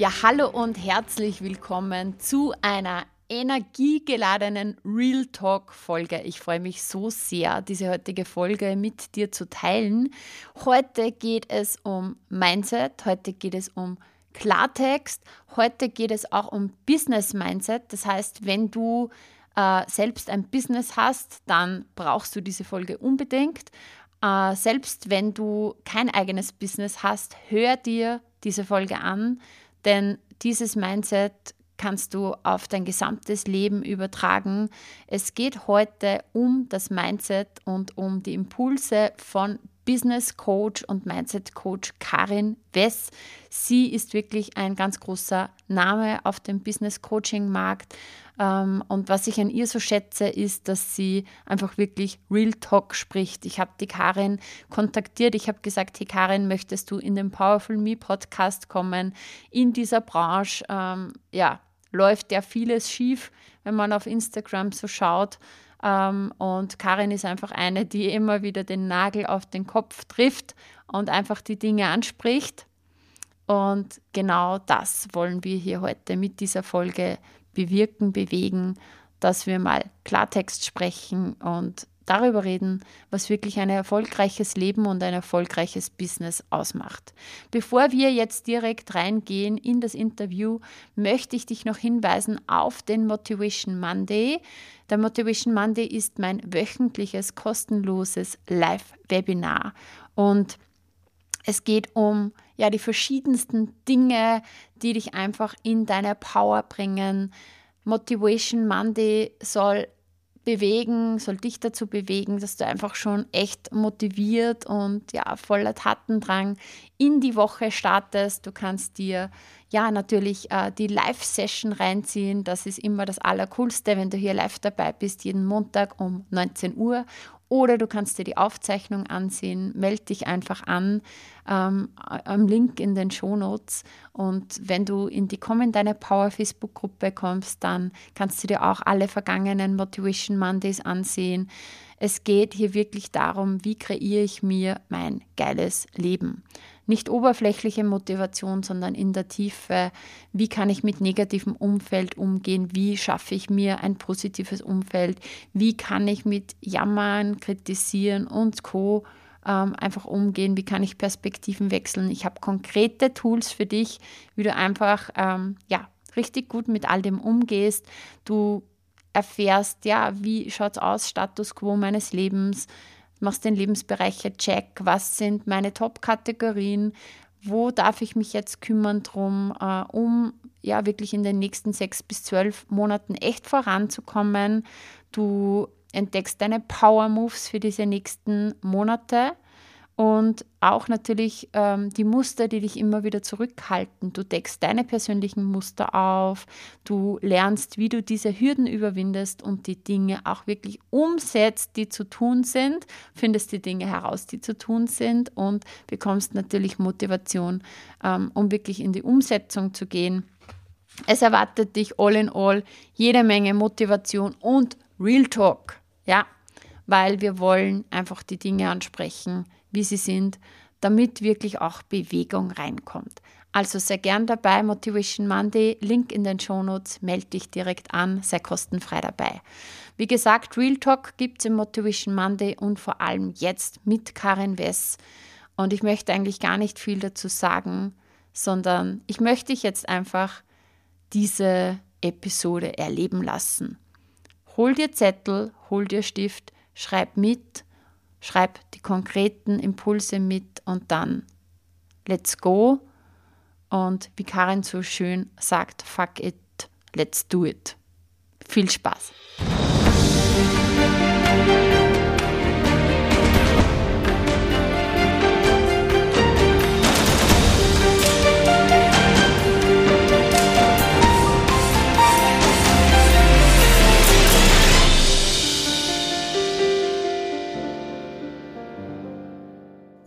Ja, hallo und herzlich willkommen zu einer energiegeladenen Real Talk Folge. Ich freue mich so sehr, diese heutige Folge mit dir zu teilen. Heute geht es um Mindset, heute geht es um Klartext, heute geht es auch um Business Mindset. Das heißt, wenn du äh, selbst ein Business hast, dann brauchst du diese Folge unbedingt. Äh, selbst wenn du kein eigenes Business hast, hör dir diese Folge an denn dieses Mindset kannst du auf dein gesamtes Leben übertragen. Es geht heute um das Mindset und um die Impulse von Business Coach und Mindset Coach Karin Wess. Sie ist wirklich ein ganz großer Name auf dem Business Coaching Markt. Ähm, und was ich an ihr so schätze, ist, dass sie einfach wirklich Real Talk spricht. Ich habe die Karin kontaktiert. Ich habe gesagt, hey Karin, möchtest du in den Powerful Me Podcast kommen? In dieser Branche, ähm, ja, läuft ja vieles schief, wenn man auf Instagram so schaut. Ähm, und Karin ist einfach eine, die immer wieder den Nagel auf den Kopf trifft und einfach die Dinge anspricht. Und genau das wollen wir hier heute mit dieser Folge bewirken, bewegen, dass wir mal Klartext sprechen und darüber reden, was wirklich ein erfolgreiches Leben und ein erfolgreiches Business ausmacht. Bevor wir jetzt direkt reingehen in das Interview, möchte ich dich noch hinweisen auf den Motivation Monday. Der Motivation Monday ist mein wöchentliches kostenloses Live-Webinar und es geht um ja die verschiedensten Dinge, die dich einfach in deine Power bringen. Motivation Monday soll bewegen, soll dich dazu bewegen, dass du einfach schon echt motiviert und ja, voller Tatendrang in die Woche startest. Du kannst dir ja natürlich äh, die Live-Session reinziehen. Das ist immer das Allercoolste, wenn du hier live dabei bist, jeden Montag um 19 Uhr oder du kannst dir die Aufzeichnung ansehen, melde dich einfach an ähm, am Link in den Show Notes. Und wenn du in die Kommen deine Power Facebook-Gruppe kommst, dann kannst du dir auch alle vergangenen Motivation Mondays ansehen. Es geht hier wirklich darum, wie kreiere ich mir mein geiles Leben. Nicht oberflächliche Motivation, sondern in der Tiefe, wie kann ich mit negativem Umfeld umgehen, wie schaffe ich mir ein positives Umfeld, wie kann ich mit Jammern, Kritisieren und Co ähm, einfach umgehen, wie kann ich Perspektiven wechseln. Ich habe konkrete Tools für dich, wie du einfach ähm, ja, richtig gut mit all dem umgehst. Du erfährst, ja, wie schaut es aus, Status quo meines Lebens, machst den Lebensbereiche check, was sind meine Top-Kategorien, wo darf ich mich jetzt kümmern drum, äh, um ja wirklich in den nächsten sechs bis zwölf Monaten echt voranzukommen. Du entdeckst deine Power Moves für diese nächsten Monate und auch natürlich ähm, die Muster, die dich immer wieder zurückhalten. Du deckst deine persönlichen Muster auf, du lernst, wie du diese Hürden überwindest und die Dinge auch wirklich umsetzt, die zu tun sind, findest die Dinge heraus, die zu tun sind und bekommst natürlich Motivation, ähm, um wirklich in die Umsetzung zu gehen. Es erwartet dich all in all jede Menge Motivation und Real Talk, ja, weil wir wollen einfach die Dinge ansprechen, wie sie sind, damit wirklich auch Bewegung reinkommt. Also sehr gern dabei, Motivation Monday, Link in den Show Notes, melde dich direkt an, sei kostenfrei dabei. Wie gesagt, Real Talk gibt es im Motivation Monday und vor allem jetzt mit Karin Wess. Und ich möchte eigentlich gar nicht viel dazu sagen, sondern ich möchte dich jetzt einfach diese Episode erleben lassen. Hol dir Zettel, hol dir Stift, schreib mit Schreib die konkreten Impulse mit und dann let's go. Und wie Karin so schön sagt, fuck it, let's do it. Viel Spaß!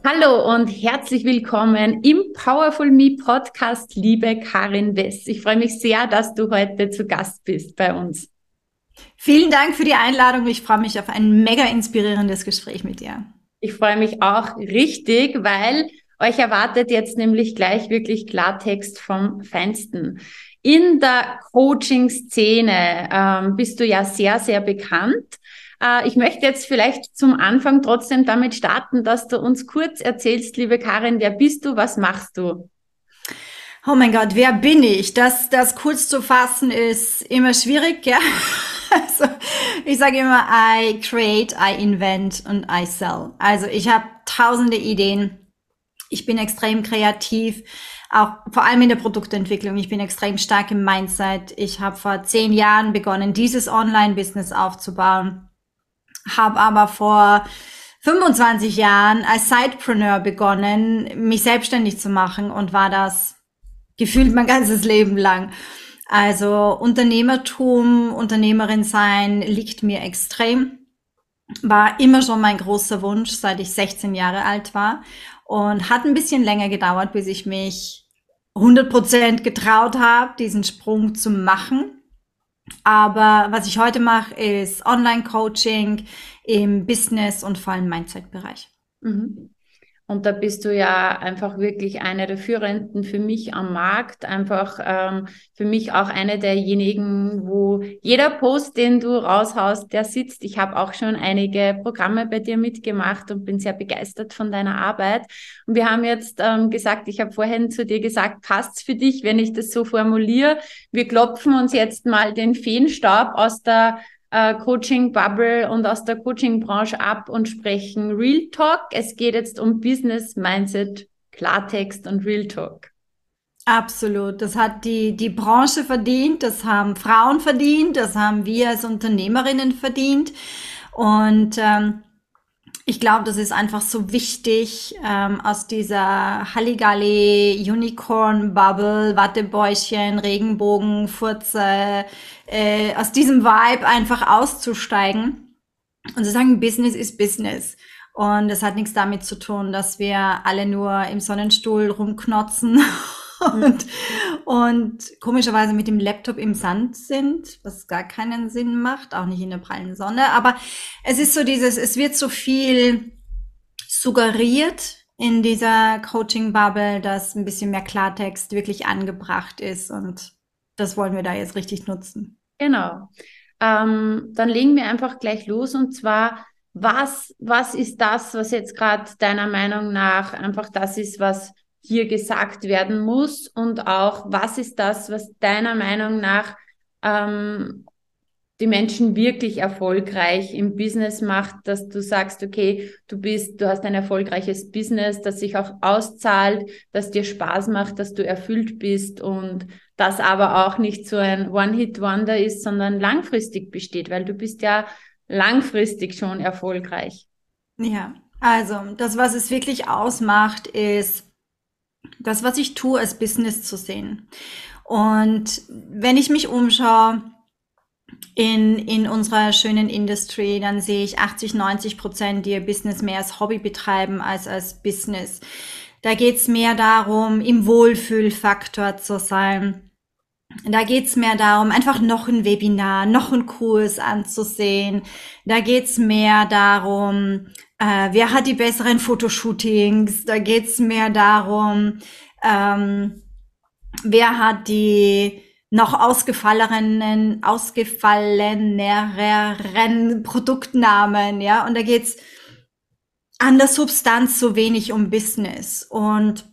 Hallo und herzlich willkommen im Powerful Me Podcast, liebe Karin Wess. Ich freue mich sehr, dass du heute zu Gast bist bei uns. Vielen Dank für die Einladung. Ich freue mich auf ein mega inspirierendes Gespräch mit dir. Ich freue mich auch richtig, weil euch erwartet jetzt nämlich gleich wirklich Klartext vom Feinsten. In der Coaching-Szene ähm, bist du ja sehr, sehr bekannt. Äh, ich möchte jetzt vielleicht zum Anfang trotzdem damit starten, dass du uns kurz erzählst, liebe Karin, wer bist du, was machst du? Oh mein Gott, wer bin ich? Das, das kurz zu fassen ist immer schwierig, ja. Also, ich sage immer, I create, I invent und I sell. Also ich habe tausende Ideen. Ich bin extrem kreativ, auch vor allem in der Produktentwicklung. Ich bin extrem stark im Mindset. Ich habe vor zehn Jahren begonnen, dieses Online-Business aufzubauen habe aber vor 25 Jahren als Sidepreneur begonnen, mich selbstständig zu machen und war das gefühlt mein ganzes Leben lang. Also Unternehmertum, Unternehmerin sein liegt mir extrem. War immer schon mein großer Wunsch, seit ich 16 Jahre alt war und hat ein bisschen länger gedauert, bis ich mich 100% getraut habe, diesen Sprung zu machen. Aber was ich heute mache, ist Online-Coaching im Business und vor allem Mindset-Bereich. Mhm. Und da bist du ja einfach wirklich eine der Führenden für mich am Markt. Einfach ähm, für mich auch eine derjenigen, wo jeder Post, den du raushaust, der sitzt. Ich habe auch schon einige Programme bei dir mitgemacht und bin sehr begeistert von deiner Arbeit. Und wir haben jetzt ähm, gesagt, ich habe vorhin zu dir gesagt, passt's für dich, wenn ich das so formuliere. Wir klopfen uns jetzt mal den Feenstaub aus der äh, Coaching-Bubble und aus der Coaching-Branche ab und sprechen Real Talk. Es geht jetzt um Business, Mindset, Klartext und Real Talk. Absolut. Das hat die, die Branche verdient, das haben Frauen verdient, das haben wir als Unternehmerinnen verdient. Und ähm, ich glaube, das ist einfach so wichtig, ähm, aus dieser Halligalli, Unicorn-Bubble, Wattebäuschen, Regenbogen, Furze, äh, aus diesem Vibe einfach auszusteigen und zu sagen, Business ist Business. Und das hat nichts damit zu tun, dass wir alle nur im Sonnenstuhl rumknotzen und, und komischerweise mit dem Laptop im Sand sind, was gar keinen Sinn macht, auch nicht in der prallen Sonne. Aber es ist so dieses, es wird so viel suggeriert in dieser Coaching-Bubble, dass ein bisschen mehr Klartext wirklich angebracht ist und das wollen wir da jetzt richtig nutzen. Genau. Ähm, dann legen wir einfach gleich los und zwar, was, was ist das, was jetzt gerade deiner Meinung nach einfach das ist, was hier gesagt werden muss und auch, was ist das, was deiner Meinung nach ähm, die Menschen wirklich erfolgreich im Business macht, dass du sagst, okay, du bist, du hast ein erfolgreiches Business, das sich auch auszahlt, das dir Spaß macht, dass du erfüllt bist und das aber auch nicht so ein One-Hit-Wonder ist, sondern langfristig besteht, weil du bist ja langfristig schon erfolgreich. Ja, also das, was es wirklich ausmacht, ist das, was ich tue, als Business zu sehen. Und wenn ich mich umschaue in, in unserer schönen Industrie, dann sehe ich 80, 90 Prozent, die ihr Business mehr als Hobby betreiben als als Business. Da geht's mehr darum, im Wohlfühlfaktor zu sein. Da geht's mehr darum, einfach noch ein Webinar, noch ein Kurs anzusehen. Da geht's mehr darum, äh, wer hat die besseren Fotoshootings. Da geht's mehr darum, ähm, wer hat die noch ausgefalleneren, ausgefalleneren Produktnamen, ja. Und da geht's an der Substanz so wenig um Business. Und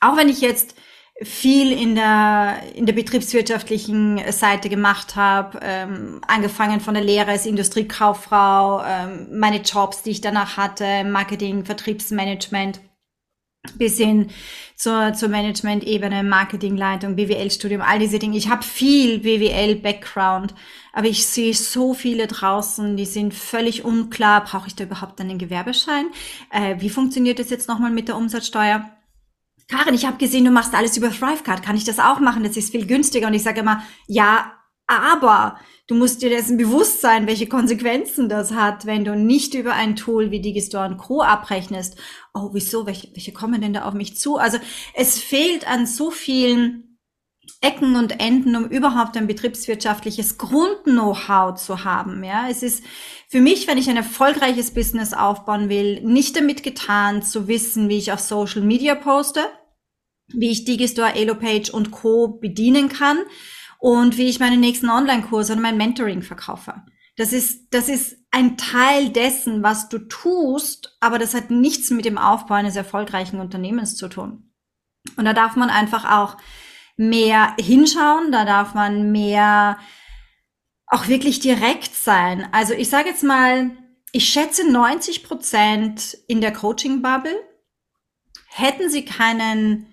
auch wenn ich jetzt viel in der, in der betriebswirtschaftlichen Seite gemacht habe, ähm, angefangen von der Lehre als Industriekauffrau, ähm, meine Jobs, die ich danach hatte, Marketing, Vertriebsmanagement, bis hin zur, zur Management-Ebene, Marketingleitung, BWL-Studium, all diese Dinge. Ich habe viel BWL-Background, aber ich sehe so viele draußen, die sind völlig unklar, brauche ich da überhaupt einen Gewerbeschein? Äh, wie funktioniert das jetzt nochmal mit der Umsatzsteuer? Karin, ich habe gesehen, du machst alles über Thrivecard. Kann ich das auch machen? Das ist viel günstiger. Und ich sage immer, ja, Aber du musst dir dessen bewusst sein, welche Konsequenzen das hat, wenn du nicht über ein Tool wie Digistore Co. abrechnest. Oh, wieso? Welche, welche kommen denn da auf mich zu? Also es fehlt an so vielen Ecken und Enden, um überhaupt ein betriebswirtschaftliches Grund-Know-how zu haben. Ja, es ist für mich, wenn ich ein erfolgreiches Business aufbauen will, nicht damit getan zu wissen, wie ich auf Social Media poste, wie ich Digistore, Elopage und Co. bedienen kann, und wie ich meine nächsten Online-Kurse und mein Mentoring verkaufe. Das ist, das ist ein Teil dessen, was du tust, aber das hat nichts mit dem Aufbau eines erfolgreichen Unternehmens zu tun. Und da darf man einfach auch mehr hinschauen, da darf man mehr auch wirklich direkt sein. Also ich sage jetzt mal, ich schätze 90 Prozent in der Coaching-Bubble hätten sie keinen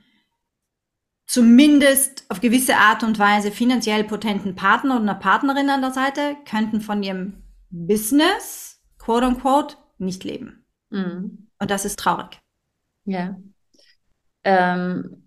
zumindest auf gewisse Art und Weise finanziell potenten Partner oder Partnerin an der Seite, könnten von ihrem Business, quote unquote, nicht leben. Mhm. Und das ist traurig. Ja. Ähm,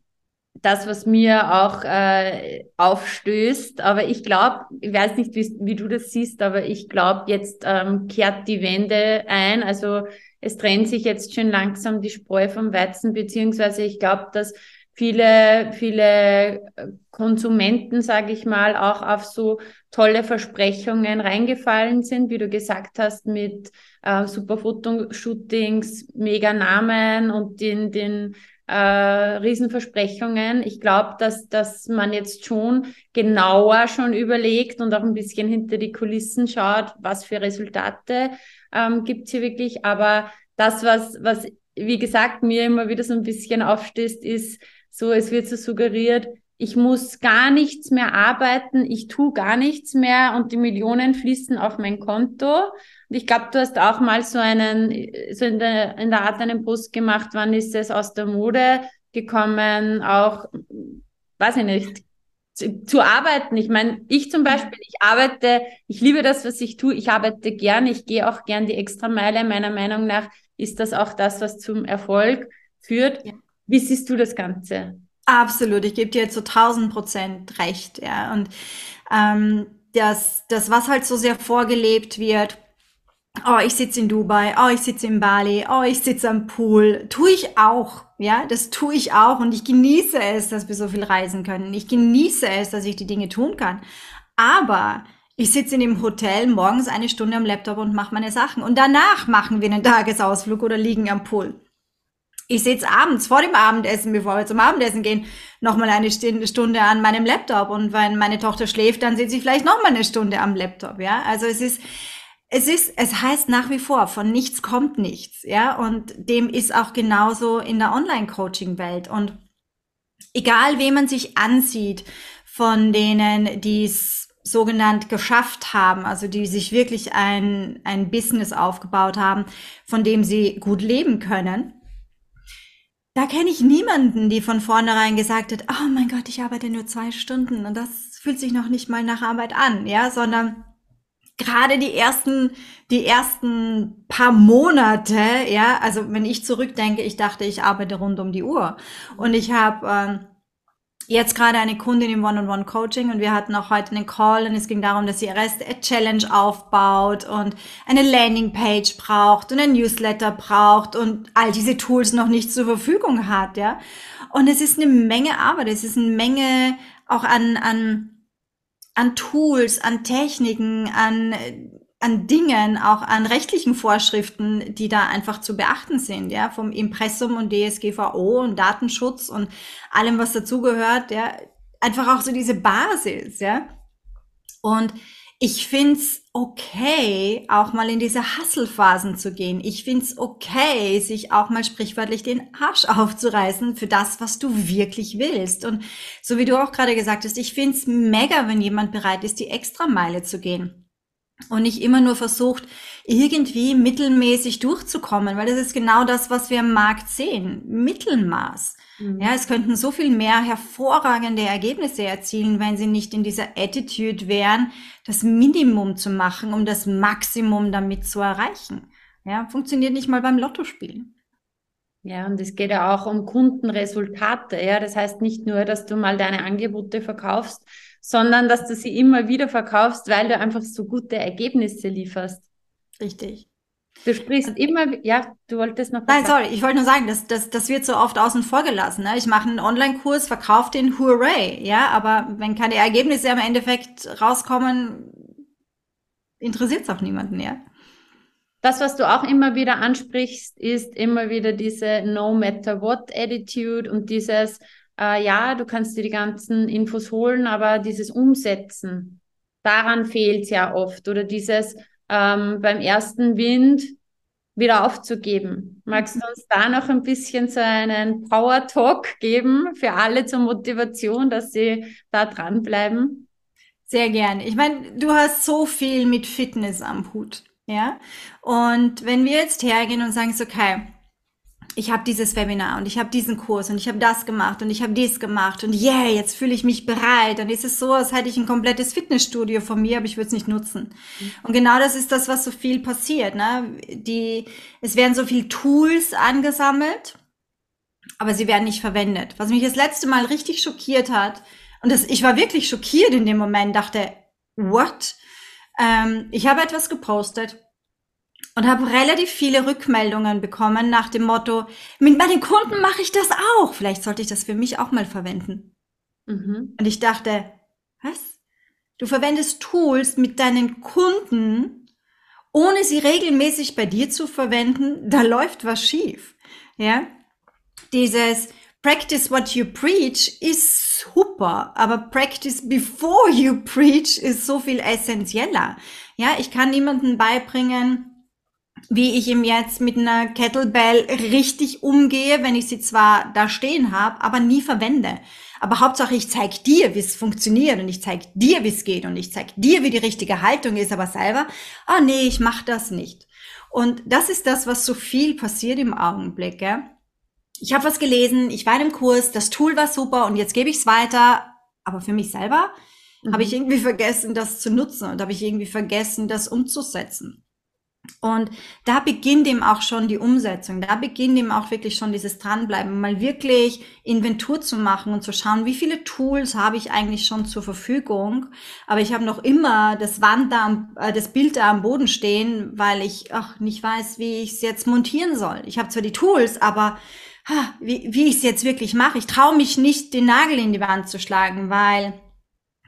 das, was mir auch äh, aufstößt, aber ich glaube, ich weiß nicht, wie, wie, du das siehst, aber ich glaube, jetzt ähm, kehrt die Wende ein. Also es trennt sich jetzt schon langsam die Spreu vom Weizen, beziehungsweise ich glaube, dass viele, viele Konsumenten, sage ich mal, auch auf so tolle Versprechungen reingefallen sind, wie du gesagt hast, mit äh, super Fotoshootings, mega Namen und den, den äh, Riesenversprechungen. Ich glaube, dass, dass man jetzt schon genauer schon überlegt und auch ein bisschen hinter die Kulissen schaut, was für Resultate ähm, gibt hier wirklich. Aber das, was, was, wie gesagt, mir immer wieder so ein bisschen aufstößt, ist, so, es wird so suggeriert, ich muss gar nichts mehr arbeiten, ich tue gar nichts mehr und die Millionen fließen auf mein Konto. Und ich glaube, du hast auch mal so einen, so in der, in der Art einen Post gemacht, wann ist es aus der Mode gekommen, auch, weiß ich nicht, zu, zu arbeiten. Ich meine, ich zum Beispiel, ich arbeite, ich liebe das, was ich tue, ich arbeite gern, ich gehe auch gern die Extrameile. Meiner Meinung nach ist das auch das, was zum Erfolg führt. Ja. Wie siehst du das Ganze? Absolut, ich gebe dir zu 1000 Prozent recht, ja. Und ähm, das, das, was halt so sehr vorgelebt wird, oh, ich sitze in Dubai, oh, ich sitze in Bali, oh, ich sitze am Pool, tue ich auch, ja, das tue ich auch und ich genieße es, dass wir so viel reisen können. Ich genieße es, dass ich die Dinge tun kann. Aber ich sitze in dem Hotel morgens eine Stunde am Laptop und mache meine Sachen und danach machen wir einen Tagesausflug oder liegen am Pool ich sitze abends vor dem Abendessen, bevor wir zum Abendessen gehen, nochmal eine Stunde an meinem Laptop. Und wenn meine Tochter schläft, dann sitze ich vielleicht nochmal eine Stunde am Laptop. Ja, also es ist, es ist, es heißt nach wie vor, von nichts kommt nichts. Ja, und dem ist auch genauso in der Online-Coaching-Welt. Und egal, wem man sich ansieht, von denen, die es sogenannt geschafft haben, also die sich wirklich ein, ein Business aufgebaut haben, von dem sie gut leben können, da kenne ich niemanden, die von vornherein gesagt hat, oh mein Gott, ich arbeite nur zwei Stunden und das fühlt sich noch nicht mal nach Arbeit an, ja, sondern gerade die ersten, die ersten paar Monate, ja, also wenn ich zurückdenke, ich dachte, ich arbeite rund um die Uhr. Und ich habe ähm, jetzt gerade eine Kundin im One-on-One-Coaching und wir hatten auch heute einen Call und es ging darum, dass sie ihre erste Challenge aufbaut und eine Landingpage braucht und ein Newsletter braucht und all diese Tools noch nicht zur Verfügung hat, ja. Und es ist eine Menge Arbeit, es ist eine Menge auch an, an, an Tools, an Techniken, an an Dingen, auch an rechtlichen Vorschriften, die da einfach zu beachten sind, ja, vom Impressum und DSGVO und Datenschutz und allem, was dazugehört, ja, einfach auch so diese Basis, ja. Und ich find's okay, auch mal in diese Hasselphasen zu gehen. Ich find's okay, sich auch mal sprichwörtlich den Arsch aufzureißen für das, was du wirklich willst. Und so wie du auch gerade gesagt hast, ich find's mega, wenn jemand bereit ist, die Extrameile zu gehen und nicht immer nur versucht, irgendwie mittelmäßig durchzukommen, weil das ist genau das, was wir am Markt sehen. Mittelmaß. Mhm. Ja, es könnten so viel mehr hervorragende Ergebnisse erzielen, wenn sie nicht in dieser Attitude wären, das Minimum zu machen, um das Maximum damit zu erreichen. Ja, funktioniert nicht mal beim Lottospielen. Ja, und es geht ja auch um Kundenresultate. Ja, das heißt nicht nur, dass du mal deine Angebote verkaufst, sondern dass du sie immer wieder verkaufst, weil du einfach so gute Ergebnisse lieferst. Richtig. Du sprichst immer, ja, du wolltest noch. Nein, sorry, ich wollte nur sagen, das, das, das wird so oft außen vor gelassen. Ne? Ich mache einen Online-Kurs, verkaufe den, hooray, ja, aber wenn keine Ergebnisse am Endeffekt rauskommen, interessiert es auch niemanden, ja. Das, was du auch immer wieder ansprichst, ist immer wieder diese No matter what Attitude und dieses, äh, ja, du kannst dir die ganzen Infos holen, aber dieses Umsetzen, daran fehlt es ja oft. Oder dieses ähm, beim ersten Wind wieder aufzugeben. Magst du uns da noch ein bisschen so einen Power Talk geben für alle zur Motivation, dass sie da dranbleiben? Sehr gerne. Ich meine, du hast so viel mit Fitness am Hut, ja? Und wenn wir jetzt hergehen und sagen, so, okay, ich habe dieses Webinar und ich habe diesen Kurs und ich habe das gemacht und ich habe dies gemacht und yeah, jetzt fühle ich mich bereit. Ist es so, als hätte ich ein komplettes Fitnessstudio von mir, aber ich würde es nicht nutzen. Mhm. Und genau das ist das, was so viel passiert. Ne? Die, es werden so viel Tools angesammelt, aber sie werden nicht verwendet. Was mich das letzte Mal richtig schockiert hat, und das, ich war wirklich schockiert in dem Moment, dachte, what? Ähm, ich habe etwas gepostet und habe relativ viele Rückmeldungen bekommen nach dem Motto, mit meinen Kunden mache ich das auch. Vielleicht sollte ich das für mich auch mal verwenden. Mhm. Und ich dachte, was? Du verwendest Tools mit deinen Kunden, ohne sie regelmäßig bei dir zu verwenden, da läuft was schief. Ja? Dieses Practice what you preach ist super, aber Practice before you preach ist so viel essentieller. Ja, ich kann niemandem beibringen, wie ich ihm jetzt mit einer Kettlebell richtig umgehe, wenn ich sie zwar da stehen habe, aber nie verwende. Aber Hauptsache, ich zeig dir, wie es funktioniert und ich zeig dir, wie es geht und ich zeig dir, wie die richtige Haltung ist, aber selber, oh nee, ich mach das nicht. Und das ist das, was so viel passiert im Augenblick. Gell? Ich habe was gelesen, ich war in einem Kurs, das Tool war super und jetzt gebe ich es weiter, aber für mich selber mhm. habe ich irgendwie vergessen, das zu nutzen und habe ich irgendwie vergessen, das umzusetzen. Und da beginnt eben auch schon die Umsetzung. Da beginnt eben auch wirklich schon dieses Dranbleiben, mal wirklich Inventur zu machen und zu schauen, wie viele Tools habe ich eigentlich schon zur Verfügung. Aber ich habe noch immer das Wand da, äh, das Bild da am Boden stehen, weil ich ach, nicht weiß, wie ich es jetzt montieren soll. Ich habe zwar die Tools, aber ha, wie, wie ich es jetzt wirklich mache. Ich traue mich nicht, den Nagel in die Wand zu schlagen, weil,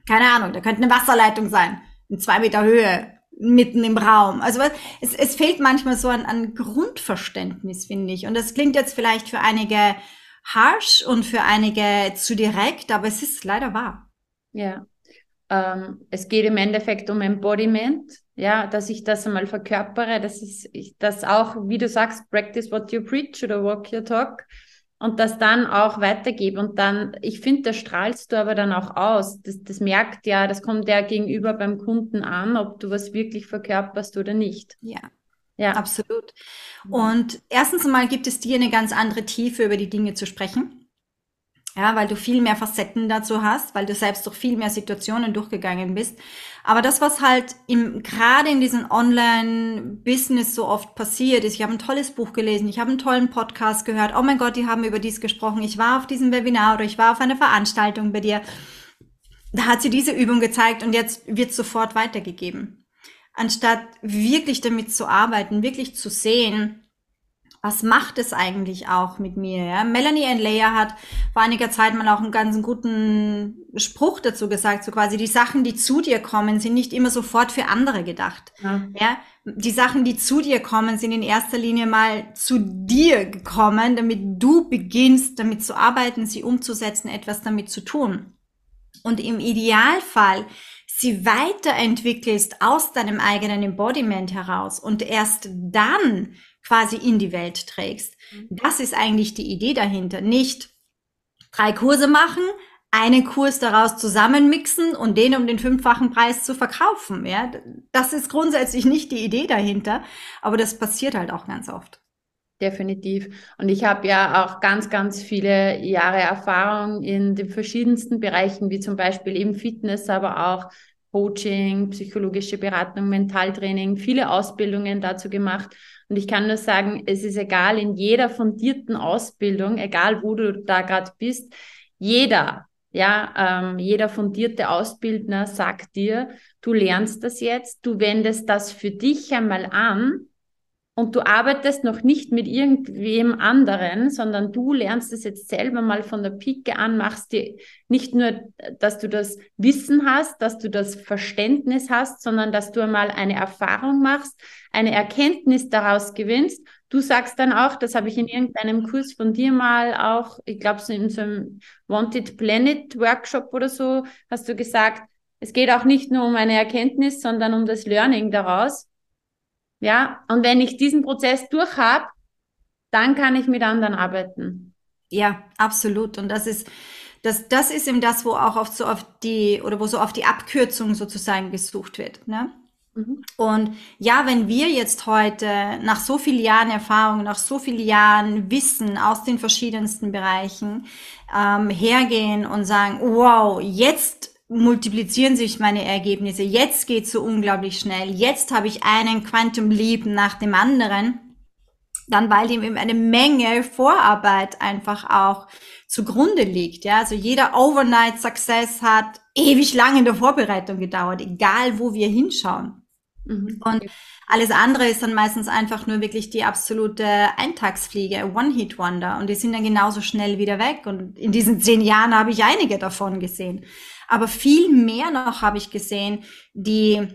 keine Ahnung, da könnte eine Wasserleitung sein, in zwei Meter Höhe mitten im Raum. Also es, es fehlt manchmal so an, an Grundverständnis, finde ich. Und das klingt jetzt vielleicht für einige harsh und für einige zu direkt, aber es ist leider wahr. Ja. Ähm, es geht im Endeffekt um Embodiment, ja, dass ich das einmal verkörpere, dass ich das auch, wie du sagst, practice what you preach oder walk your talk und das dann auch weitergebe. Und dann, ich finde, das strahlst du aber dann auch aus. Das, das merkt ja, das kommt ja gegenüber beim Kunden an, ob du was wirklich verkörperst oder nicht. Ja. Ja, absolut. Und erstens mal gibt es dir eine ganz andere Tiefe, über die Dinge zu sprechen. Ja, weil du viel mehr Facetten dazu hast, weil du selbst durch viel mehr Situationen durchgegangen bist. Aber das, was halt im, gerade in diesem Online-Business so oft passiert ist, ich habe ein tolles Buch gelesen, ich habe einen tollen Podcast gehört, oh mein Gott, die haben über dies gesprochen, ich war auf diesem Webinar oder ich war auf einer Veranstaltung bei dir. Da hat sie diese Übung gezeigt und jetzt wird sofort weitergegeben. Anstatt wirklich damit zu arbeiten, wirklich zu sehen, was macht es eigentlich auch mit mir? Ja? Melanie Leia hat vor einiger Zeit mal auch einen ganz guten Spruch dazu gesagt, so quasi die Sachen, die zu dir kommen, sind nicht immer sofort für andere gedacht. Ja. ja? Die Sachen, die zu dir kommen, sind in erster Linie mal zu dir gekommen, damit du beginnst, damit zu arbeiten, sie umzusetzen, etwas damit zu tun. Und im Idealfall sie weiterentwickelst aus deinem eigenen Embodiment heraus und erst dann quasi in die Welt trägst. Mhm. Das ist eigentlich die Idee dahinter. Nicht drei Kurse machen, einen Kurs daraus zusammenmixen und den um den fünffachen Preis zu verkaufen. Ja, das ist grundsätzlich nicht die Idee dahinter, aber das passiert halt auch ganz oft. Definitiv. Und ich habe ja auch ganz, ganz viele Jahre Erfahrung in den verschiedensten Bereichen, wie zum Beispiel eben Fitness, aber auch Coaching, psychologische Beratung, Mentaltraining, viele Ausbildungen dazu gemacht. Und ich kann nur sagen, es ist egal, in jeder fundierten Ausbildung, egal wo du da gerade bist, jeder Ja, ähm, jeder fundierte Ausbildner sagt dir, du lernst das jetzt, du wendest das für dich einmal an und du arbeitest noch nicht mit irgendwem anderen, sondern du lernst es jetzt selber mal von der Pike an, machst dir nicht nur, dass du das Wissen hast, dass du das Verständnis hast, sondern dass du einmal eine Erfahrung machst, eine Erkenntnis daraus gewinnst. Du sagst dann auch, das habe ich in irgendeinem Kurs von dir mal auch, ich glaube, so in so einem Wanted Planet Workshop oder so, hast du gesagt, es geht auch nicht nur um eine Erkenntnis, sondern um das Learning daraus. Ja, und wenn ich diesen Prozess durch habe, dann kann ich mit anderen arbeiten. Ja, absolut. Und das ist, das, das ist eben das, wo auch oft so auf die, oder wo so auf die Abkürzung sozusagen gesucht wird. Ne? Mhm. Und ja, wenn wir jetzt heute nach so vielen Jahren Erfahrung, nach so vielen Jahren Wissen aus den verschiedensten Bereichen ähm, hergehen und sagen, wow, jetzt multiplizieren sich meine Ergebnisse. Jetzt geht's so unglaublich schnell. Jetzt habe ich einen Quantum Leap nach dem anderen. Dann, weil dem eben eine Menge Vorarbeit einfach auch zugrunde liegt. Ja, also jeder Overnight Success hat ewig lange in der Vorbereitung gedauert, egal wo wir hinschauen. Mhm. Und alles andere ist dann meistens einfach nur wirklich die absolute Eintagsfliege, One-Hit-Wonder. Und die sind dann genauso schnell wieder weg. Und in diesen zehn Jahren habe ich einige davon gesehen. Aber viel mehr noch habe ich gesehen, die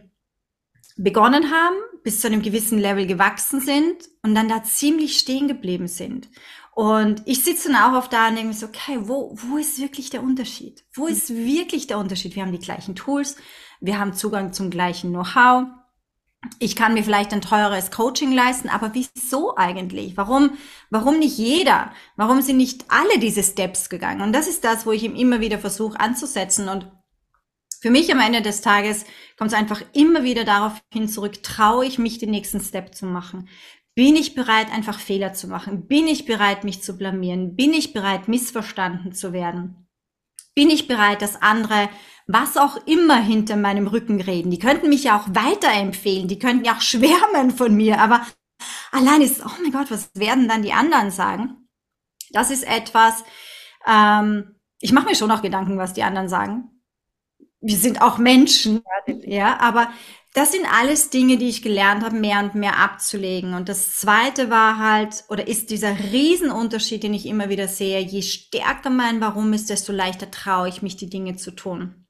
begonnen haben, bis zu einem gewissen Level gewachsen sind und dann da ziemlich stehen geblieben sind. Und ich sitze dann auch oft da und denke mir so, okay, wo, wo ist wirklich der Unterschied? Wo ist wirklich der Unterschied? Wir haben die gleichen Tools, wir haben Zugang zum gleichen Know-how, ich kann mir vielleicht ein teures Coaching leisten, aber wieso eigentlich? Warum, warum nicht jeder? Warum sind nicht alle diese Steps gegangen? Und das ist das, wo ich ihm immer wieder versuche anzusetzen. Und für mich am Ende des Tages kommt es einfach immer wieder darauf hin zurück, traue ich mich, den nächsten Step zu machen? Bin ich bereit, einfach Fehler zu machen? Bin ich bereit, mich zu blamieren? Bin ich bereit, missverstanden zu werden? Bin ich bereit, dass andere was auch immer hinter meinem Rücken reden. Die könnten mich ja auch weiterempfehlen, die könnten ja auch schwärmen von mir, aber allein ist, oh mein Gott, was werden dann die anderen sagen? Das ist etwas, ähm, ich mache mir schon auch Gedanken, was die anderen sagen. Wir sind auch Menschen, ja, aber das sind alles Dinge, die ich gelernt habe, mehr und mehr abzulegen. Und das zweite war halt, oder ist dieser Riesenunterschied, den ich immer wieder sehe, je stärker mein Warum ist, desto leichter traue ich mich, die Dinge zu tun.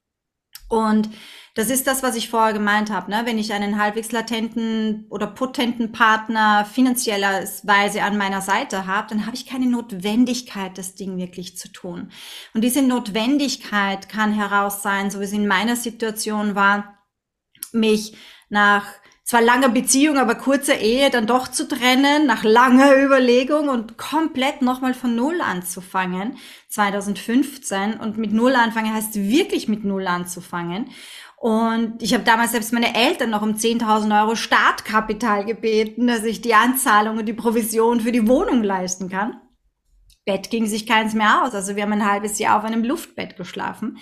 Und das ist das, was ich vorher gemeint habe. Ne? Wenn ich einen halbwegs latenten oder potenten Partner finanzieller Weise an meiner Seite habe, dann habe ich keine Notwendigkeit, das Ding wirklich zu tun. Und diese Notwendigkeit kann heraus sein, so wie es in meiner Situation war, mich nach zwar langer Beziehung, aber kurzer Ehe dann doch zu trennen, nach langer Überlegung und komplett nochmal von Null anzufangen, 2015. Und mit Null anfangen heißt wirklich mit Null anzufangen. Und ich habe damals selbst meine Eltern noch um 10.000 Euro Startkapital gebeten, dass ich die Anzahlung und die Provision für die Wohnung leisten kann. Bett ging sich keins mehr aus. Also wir haben ein halbes Jahr auf einem Luftbett geschlafen.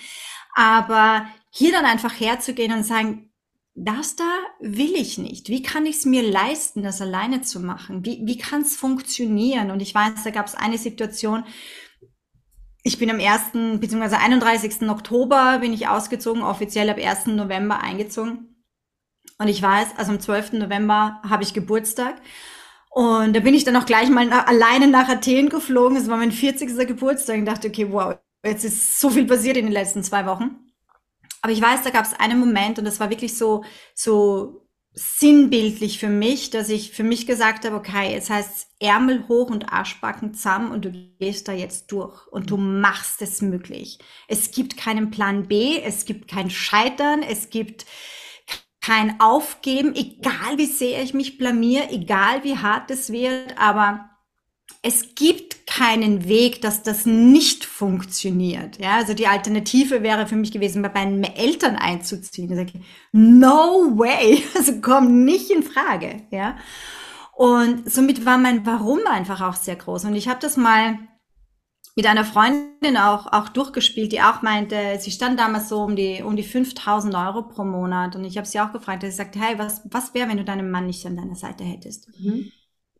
Aber hier dann einfach herzugehen und sagen, das da will ich nicht. Wie kann ich es mir leisten, das alleine zu machen? Wie, wie kann es funktionieren? Und ich weiß, da gab es eine Situation, ich bin am 1. bzw. 31. Oktober bin ich ausgezogen, offiziell ab 1. November eingezogen. Und ich weiß, also am 12. November habe ich Geburtstag. Und da bin ich dann auch gleich mal nach, alleine nach Athen geflogen. Es war mein 40. Geburtstag und dachte, okay, wow, jetzt ist so viel passiert in den letzten zwei Wochen. Aber ich weiß, da gab es einen Moment und das war wirklich so, so sinnbildlich für mich, dass ich für mich gesagt habe, okay, jetzt heißt Ärmel hoch und Arschbacken zusammen und du gehst da jetzt durch und du machst es möglich. Es gibt keinen Plan B, es gibt kein Scheitern, es gibt kein Aufgeben, egal wie sehr ich mich blamier, egal wie hart es wird, aber es gibt keinen Weg, dass das nicht funktioniert. Ja, also die Alternative wäre für mich gewesen, bei meinen Eltern einzuziehen. Ich sage, no way, also komm nicht in Frage. Ja, und somit war mein Warum einfach auch sehr groß. Und ich habe das mal mit einer Freundin auch, auch durchgespielt, die auch meinte, sie stand damals so um die, um die 5000 Euro pro Monat. Und ich habe sie auch gefragt, sie sagte, hey, was, was wäre, wenn du deinen Mann nicht an deiner Seite hättest? Mhm.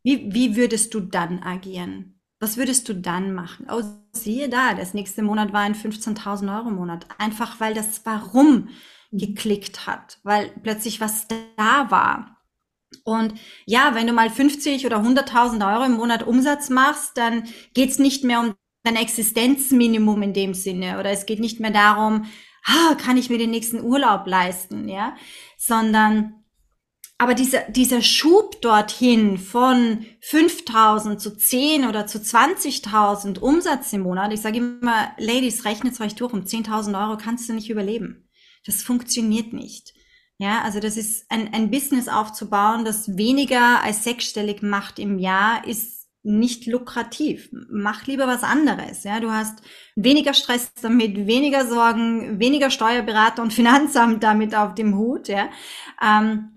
Wie, wie würdest du dann agieren? Was würdest du dann machen? Oh, siehe da, das nächste Monat war ein 15.000 Euro Monat. Einfach weil das Warum geklickt hat, weil plötzlich was da war. Und ja, wenn du mal 50 oder 100.000 Euro im Monat Umsatz machst, dann geht's nicht mehr um dein Existenzminimum in dem Sinne oder es geht nicht mehr darum, ah, kann ich mir den nächsten Urlaub leisten, ja, sondern aber dieser, dieser Schub dorthin von 5000 zu 10 oder zu 20.000 Umsatz im Monat, ich sage immer, Ladies, rechnet euch durch, um 10.000 Euro kannst du nicht überleben. Das funktioniert nicht. Ja, also das ist ein, ein Business aufzubauen, das weniger als sechsstellig macht im Jahr, ist nicht lukrativ. Mach lieber was anderes. Ja, du hast weniger Stress damit, weniger Sorgen, weniger Steuerberater und Finanzamt damit auf dem Hut. Ja, ähm,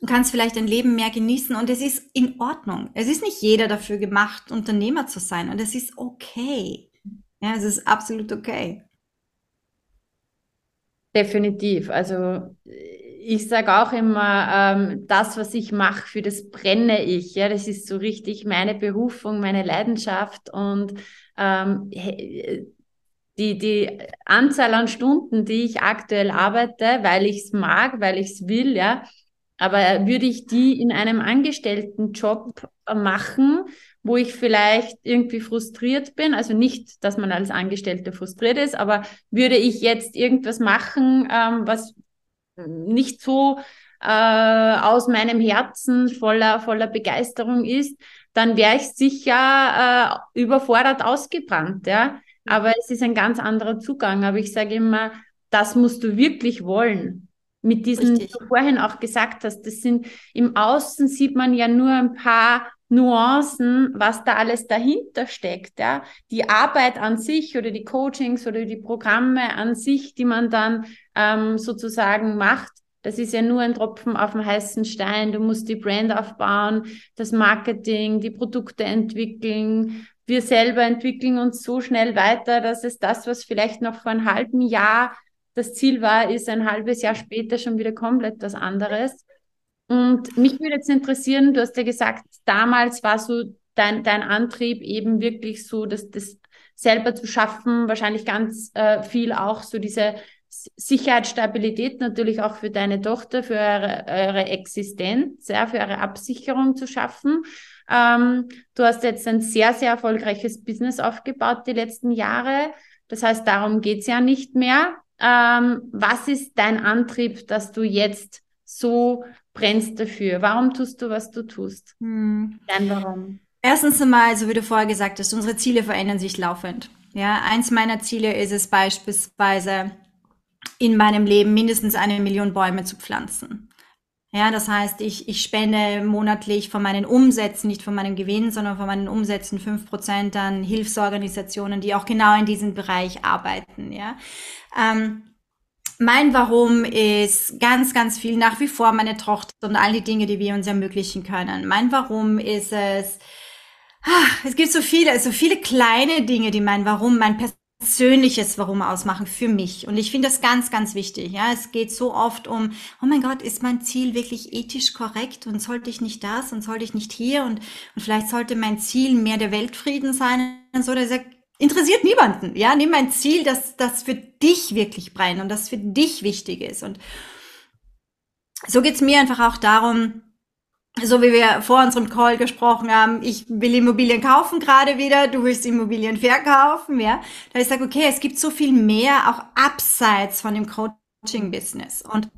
Du kannst vielleicht dein Leben mehr genießen und es ist in Ordnung. Es ist nicht jeder dafür gemacht, Unternehmer zu sein und es ist okay. Ja, es ist absolut okay. Definitiv. Also ich sage auch immer, ähm, das, was ich mache, für das brenne ich. Ja, das ist so richtig meine Berufung, meine Leidenschaft und ähm, die, die Anzahl an Stunden, die ich aktuell arbeite, weil ich es mag, weil ich es will, ja, aber würde ich die in einem Angestelltenjob machen, wo ich vielleicht irgendwie frustriert bin, also nicht, dass man als Angestellter frustriert ist, aber würde ich jetzt irgendwas machen, ähm, was nicht so äh, aus meinem Herzen voller, voller Begeisterung ist, dann wäre ich sicher äh, überfordert ausgebrannt, ja. Aber es ist ein ganz anderer Zugang. Aber ich sage immer, das musst du wirklich wollen mit diesen, wie du vorhin auch gesagt hast, das sind im Außen sieht man ja nur ein paar Nuancen, was da alles dahinter steckt, ja. Die Arbeit an sich oder die Coachings oder die Programme an sich, die man dann ähm, sozusagen macht, das ist ja nur ein Tropfen auf dem heißen Stein. Du musst die Brand aufbauen, das Marketing, die Produkte entwickeln. Wir selber entwickeln uns so schnell weiter, dass es das, was vielleicht noch vor einem halben Jahr das Ziel war, ist ein halbes Jahr später schon wieder komplett was anderes. Und mich würde jetzt interessieren, du hast ja gesagt, damals war so dein, dein Antrieb eben wirklich so, dass das selber zu schaffen, wahrscheinlich ganz äh, viel auch so diese Sicherheit, Stabilität natürlich auch für deine Tochter, für eure, eure Existenz, ja, für eure Absicherung zu schaffen. Ähm, du hast jetzt ein sehr, sehr erfolgreiches Business aufgebaut die letzten Jahre. Das heißt, darum geht's ja nicht mehr. Ähm, was ist dein Antrieb, dass du jetzt so brennst dafür? Warum tust du, was du tust? Hm. Dein Warum? Erstens einmal, so wie du vorher gesagt hast, unsere Ziele verändern sich laufend. Ja, eins meiner Ziele ist es beispielsweise, in meinem Leben mindestens eine Million Bäume zu pflanzen. Ja, das heißt, ich, ich spende monatlich von meinen Umsätzen, nicht von meinem Gewinn, sondern von meinen Umsätzen fünf Prozent an Hilfsorganisationen, die auch genau in diesem Bereich arbeiten. Ja, ähm, mein Warum ist ganz, ganz viel nach wie vor meine Tochter und all die Dinge, die wir uns ermöglichen können. Mein Warum ist es, ach, es gibt so viele, so viele kleine Dinge, die mein Warum, mein persönliches Warum ausmachen für mich. Und ich finde das ganz, ganz wichtig. Ja, es geht so oft um, oh mein Gott, ist mein Ziel wirklich ethisch korrekt und sollte ich nicht das und sollte ich nicht hier und, und vielleicht sollte mein Ziel mehr der Weltfrieden sein und so. Da sagt, interessiert niemanden. Ja, nimm ein Ziel, das, das für dich wirklich brennt und das für dich wichtig ist. Und so geht's mir einfach auch darum, so wie wir vor unserem Call gesprochen haben, ich will Immobilien kaufen gerade wieder, du willst Immobilien verkaufen, ja. Da ich sage, okay, es gibt so viel mehr auch abseits von dem Coaching-Business. Und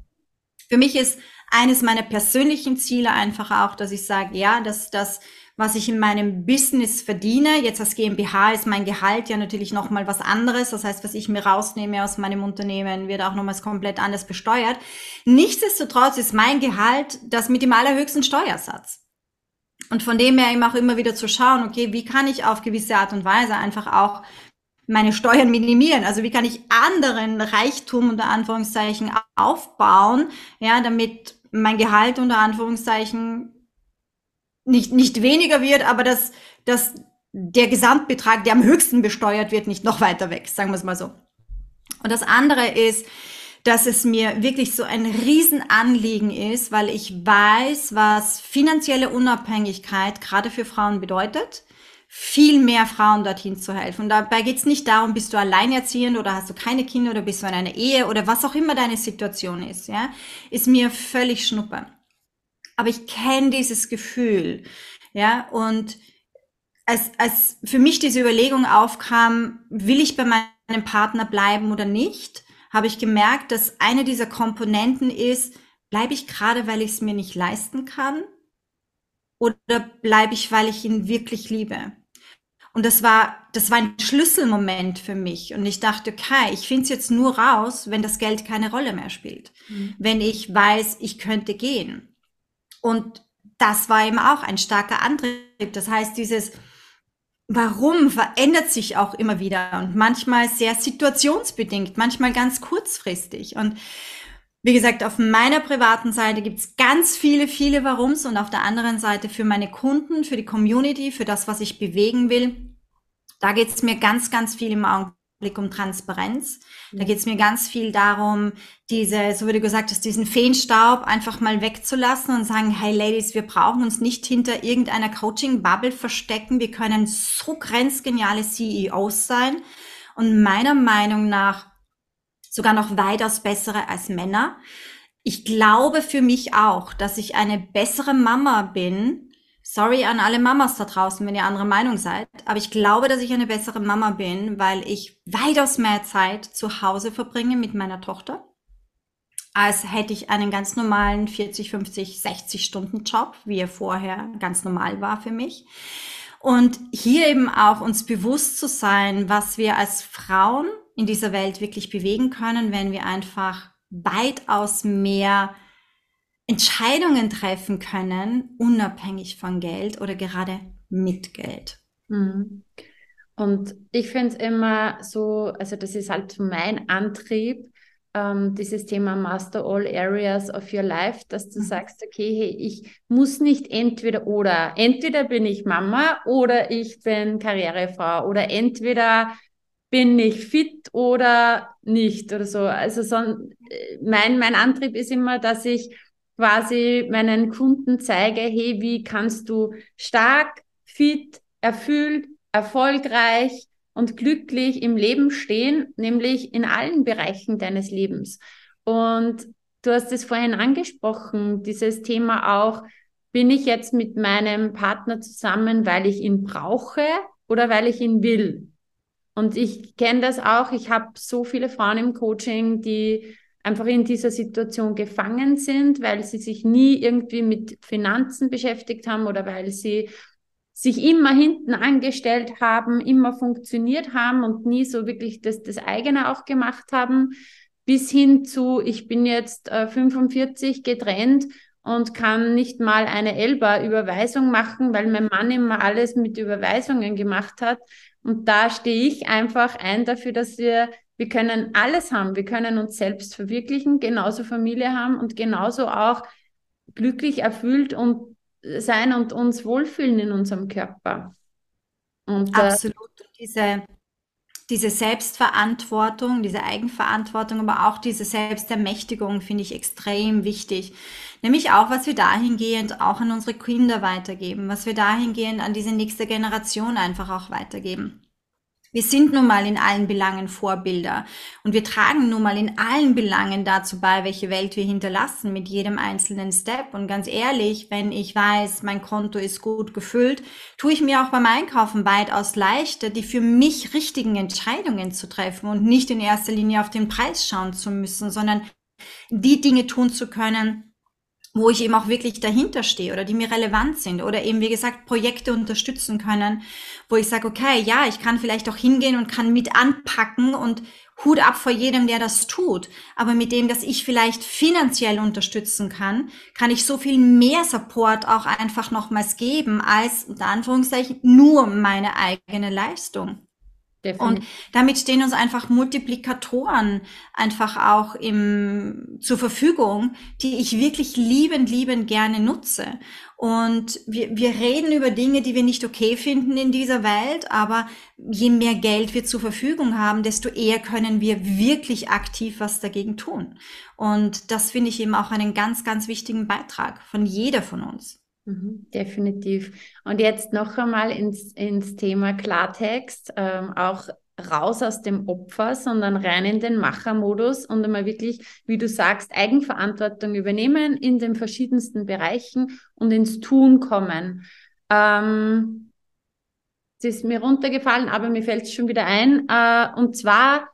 für mich ist eines meiner persönlichen Ziele einfach auch, dass ich sage, ja, dass das was ich in meinem Business verdiene. Jetzt als GmbH ist mein Gehalt ja natürlich nochmal was anderes. Das heißt, was ich mir rausnehme aus meinem Unternehmen, wird auch nochmals komplett anders besteuert. Nichtsdestotrotz ist mein Gehalt das mit dem allerhöchsten Steuersatz. Und von dem her eben auch immer wieder zu schauen, okay, wie kann ich auf gewisse Art und Weise einfach auch meine Steuern minimieren? Also wie kann ich anderen Reichtum unter Anführungszeichen aufbauen, ja, damit mein Gehalt unter Anführungszeichen nicht, nicht weniger wird, aber dass, dass der Gesamtbetrag, der am höchsten besteuert wird, nicht noch weiter weg, sagen wir es mal so. Und das andere ist, dass es mir wirklich so ein Riesenanliegen ist, weil ich weiß, was finanzielle Unabhängigkeit gerade für Frauen bedeutet. viel mehr Frauen dorthin zu helfen. Und dabei geht es nicht darum, bist du alleinerziehend oder hast du keine Kinder oder bist du in einer Ehe oder was auch immer deine Situation ist, ja, ist mir völlig schnuppe. Aber ich kenne dieses Gefühl, ja, und als, als für mich diese Überlegung aufkam, will ich bei meinem Partner bleiben oder nicht, habe ich gemerkt, dass eine dieser Komponenten ist, bleibe ich gerade, weil ich es mir nicht leisten kann? Oder bleibe ich, weil ich ihn wirklich liebe? Und das war, das war ein Schlüsselmoment für mich. Und ich dachte, okay, ich finde es jetzt nur raus, wenn das Geld keine Rolle mehr spielt. Mhm. Wenn ich weiß, ich könnte gehen. Und das war eben auch ein starker Antrieb. Das heißt, dieses, Warum verändert sich auch immer wieder und manchmal sehr situationsbedingt, manchmal ganz kurzfristig. Und wie gesagt, auf meiner privaten Seite gibt's ganz viele, viele Warums und auf der anderen Seite für meine Kunden, für die Community, für das, was ich bewegen will, da geht's mir ganz, ganz viel im Augenblick Blick um Transparenz. Da geht es mir ganz viel darum, diese, so du gesagt hast, diesen Feenstaub einfach mal wegzulassen und sagen, hey Ladies, wir brauchen uns nicht hinter irgendeiner Coaching-Bubble verstecken. Wir können so grenzgeniale CEOs sein und meiner Meinung nach sogar noch weitaus bessere als Männer. Ich glaube für mich auch, dass ich eine bessere Mama bin, Sorry an alle Mamas da draußen, wenn ihr anderer Meinung seid. Aber ich glaube, dass ich eine bessere Mama bin, weil ich weitaus mehr Zeit zu Hause verbringe mit meiner Tochter, als hätte ich einen ganz normalen 40, 50, 60 Stunden Job, wie er vorher ganz normal war für mich. Und hier eben auch uns bewusst zu sein, was wir als Frauen in dieser Welt wirklich bewegen können, wenn wir einfach weitaus mehr Entscheidungen treffen können, unabhängig von Geld oder gerade mit Geld. Mhm. Und ich finde es immer so, also das ist halt mein Antrieb, ähm, dieses Thema Master All Areas of Your Life, dass du mhm. sagst, okay, hey, ich muss nicht entweder oder, entweder bin ich Mama oder ich bin Karrierefrau oder entweder bin ich fit oder nicht oder so. Also so, äh, mein, mein Antrieb ist immer, dass ich quasi meinen Kunden zeige, hey, wie kannst du stark, fit, erfüllt, erfolgreich und glücklich im Leben stehen, nämlich in allen Bereichen deines Lebens. Und du hast es vorhin angesprochen, dieses Thema auch, bin ich jetzt mit meinem Partner zusammen, weil ich ihn brauche oder weil ich ihn will? Und ich kenne das auch. Ich habe so viele Frauen im Coaching, die einfach in dieser Situation gefangen sind, weil sie sich nie irgendwie mit Finanzen beschäftigt haben oder weil sie sich immer hinten angestellt haben, immer funktioniert haben und nie so wirklich das, das eigene auch gemacht haben, bis hin zu, ich bin jetzt äh, 45 getrennt und kann nicht mal eine Elba-Überweisung machen, weil mein Mann immer alles mit Überweisungen gemacht hat. Und da stehe ich einfach ein dafür, dass wir wir können alles haben. Wir können uns selbst verwirklichen, genauso Familie haben und genauso auch glücklich erfüllt und sein und uns wohlfühlen in unserem Körper. Und, äh, Absolut. Und diese, diese Selbstverantwortung, diese Eigenverantwortung, aber auch diese Selbstermächtigung finde ich extrem wichtig. Nämlich auch, was wir dahingehend auch an unsere Kinder weitergeben, was wir dahingehend an diese nächste Generation einfach auch weitergeben. Wir sind nun mal in allen Belangen Vorbilder und wir tragen nun mal in allen Belangen dazu bei, welche Welt wir hinterlassen mit jedem einzelnen Step. Und ganz ehrlich, wenn ich weiß, mein Konto ist gut gefüllt, tue ich mir auch beim Einkaufen weitaus leichter, die für mich richtigen Entscheidungen zu treffen und nicht in erster Linie auf den Preis schauen zu müssen, sondern die Dinge tun zu können, wo ich eben auch wirklich dahinter stehe oder die mir relevant sind oder eben, wie gesagt, Projekte unterstützen können, wo ich sage, okay, ja, ich kann vielleicht auch hingehen und kann mit anpacken und Hut ab vor jedem, der das tut. Aber mit dem, dass ich vielleicht finanziell unterstützen kann, kann ich so viel mehr Support auch einfach nochmals geben als, unter Anführungszeichen, nur meine eigene Leistung. Definitiv. Und damit stehen uns einfach Multiplikatoren einfach auch im, zur Verfügung, die ich wirklich liebend, liebend gerne nutze. Und wir, wir reden über Dinge, die wir nicht okay finden in dieser Welt, aber je mehr Geld wir zur Verfügung haben, desto eher können wir wirklich aktiv was dagegen tun. Und das finde ich eben auch einen ganz, ganz wichtigen Beitrag von jeder von uns. Mhm, definitiv. Und jetzt noch einmal ins, ins Thema Klartext, ähm, auch raus aus dem Opfer, sondern rein in den Machermodus und einmal wirklich, wie du sagst, Eigenverantwortung übernehmen in den verschiedensten Bereichen und ins Tun kommen. Ähm, es ist mir runtergefallen, aber mir fällt es schon wieder ein. Äh, und zwar,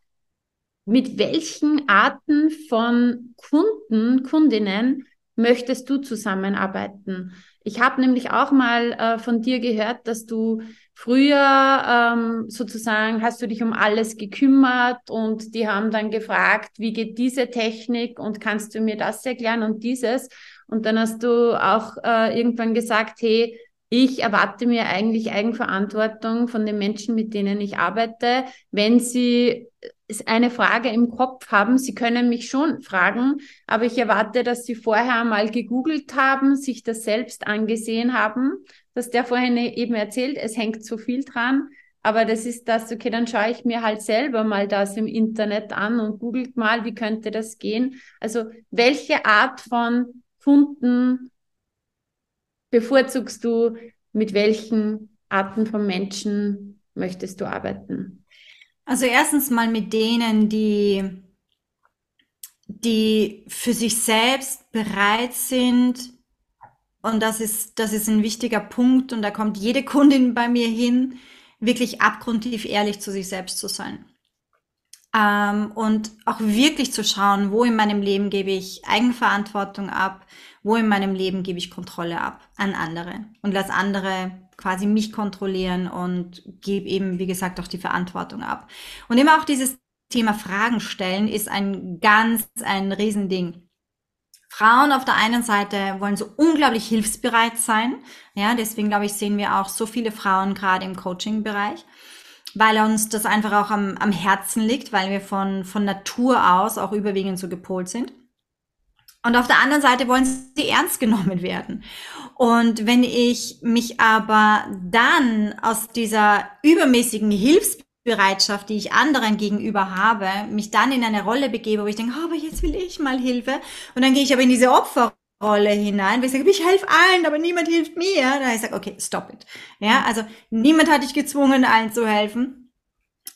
mit welchen Arten von Kunden, Kundinnen möchtest du zusammenarbeiten? Ich habe nämlich auch mal äh, von dir gehört, dass du früher ähm, sozusagen hast du dich um alles gekümmert und die haben dann gefragt, wie geht diese Technik und kannst du mir das erklären und dieses. Und dann hast du auch äh, irgendwann gesagt, hey, ich erwarte mir eigentlich Eigenverantwortung von den Menschen, mit denen ich arbeite. Wenn sie eine Frage im Kopf haben, sie können mich schon fragen, aber ich erwarte, dass sie vorher mal gegoogelt haben, sich das selbst angesehen haben, dass der vorhin eben erzählt, es hängt so viel dran. Aber das ist das, okay, dann schaue ich mir halt selber mal das im Internet an und googelt mal, wie könnte das gehen. Also welche Art von Kunden bevorzugst du, mit welchen Arten von Menschen möchtest du arbeiten? Also erstens mal mit denen, die, die für sich selbst bereit sind, und das ist, das ist ein wichtiger Punkt, und da kommt jede Kundin bei mir hin, wirklich abgrundtief ehrlich zu sich selbst zu sein. Ähm, und auch wirklich zu schauen, wo in meinem Leben gebe ich Eigenverantwortung ab, wo in meinem Leben gebe ich Kontrolle ab an andere. Und lass andere quasi mich kontrollieren und gebe eben, wie gesagt, auch die Verantwortung ab. Und immer auch dieses Thema Fragen stellen ist ein ganz, ein Riesending. Frauen auf der einen Seite wollen so unglaublich hilfsbereit sein. Ja, deswegen glaube ich, sehen wir auch so viele Frauen gerade im Coaching-Bereich, weil uns das einfach auch am, am Herzen liegt, weil wir von, von Natur aus auch überwiegend so gepolt sind. Und auf der anderen Seite wollen sie ernst genommen werden. Und wenn ich mich aber dann aus dieser übermäßigen Hilfsbereitschaft, die ich anderen gegenüber habe, mich dann in eine Rolle begebe, wo ich denke, oh, aber jetzt will ich mal Hilfe. Und dann gehe ich aber in diese Opferrolle hinein, wo ich sage, ich helfe allen, aber niemand hilft mir. Dann ich sage, okay, stop it. Ja, also niemand hat dich gezwungen, allen zu helfen.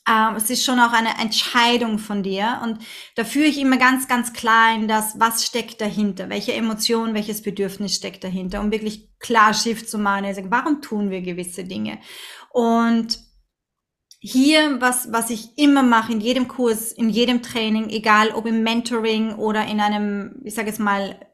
Ähm, es ist schon auch eine Entscheidung von dir. Und da führe ich immer ganz, ganz klar in das, was steckt dahinter, welche Emotion, welches Bedürfnis steckt dahinter, um wirklich klar Schiff zu machen. Also, warum tun wir gewisse Dinge? Und hier, was, was ich immer mache, in jedem Kurs, in jedem Training, egal ob im Mentoring oder in einem, ich sage jetzt mal,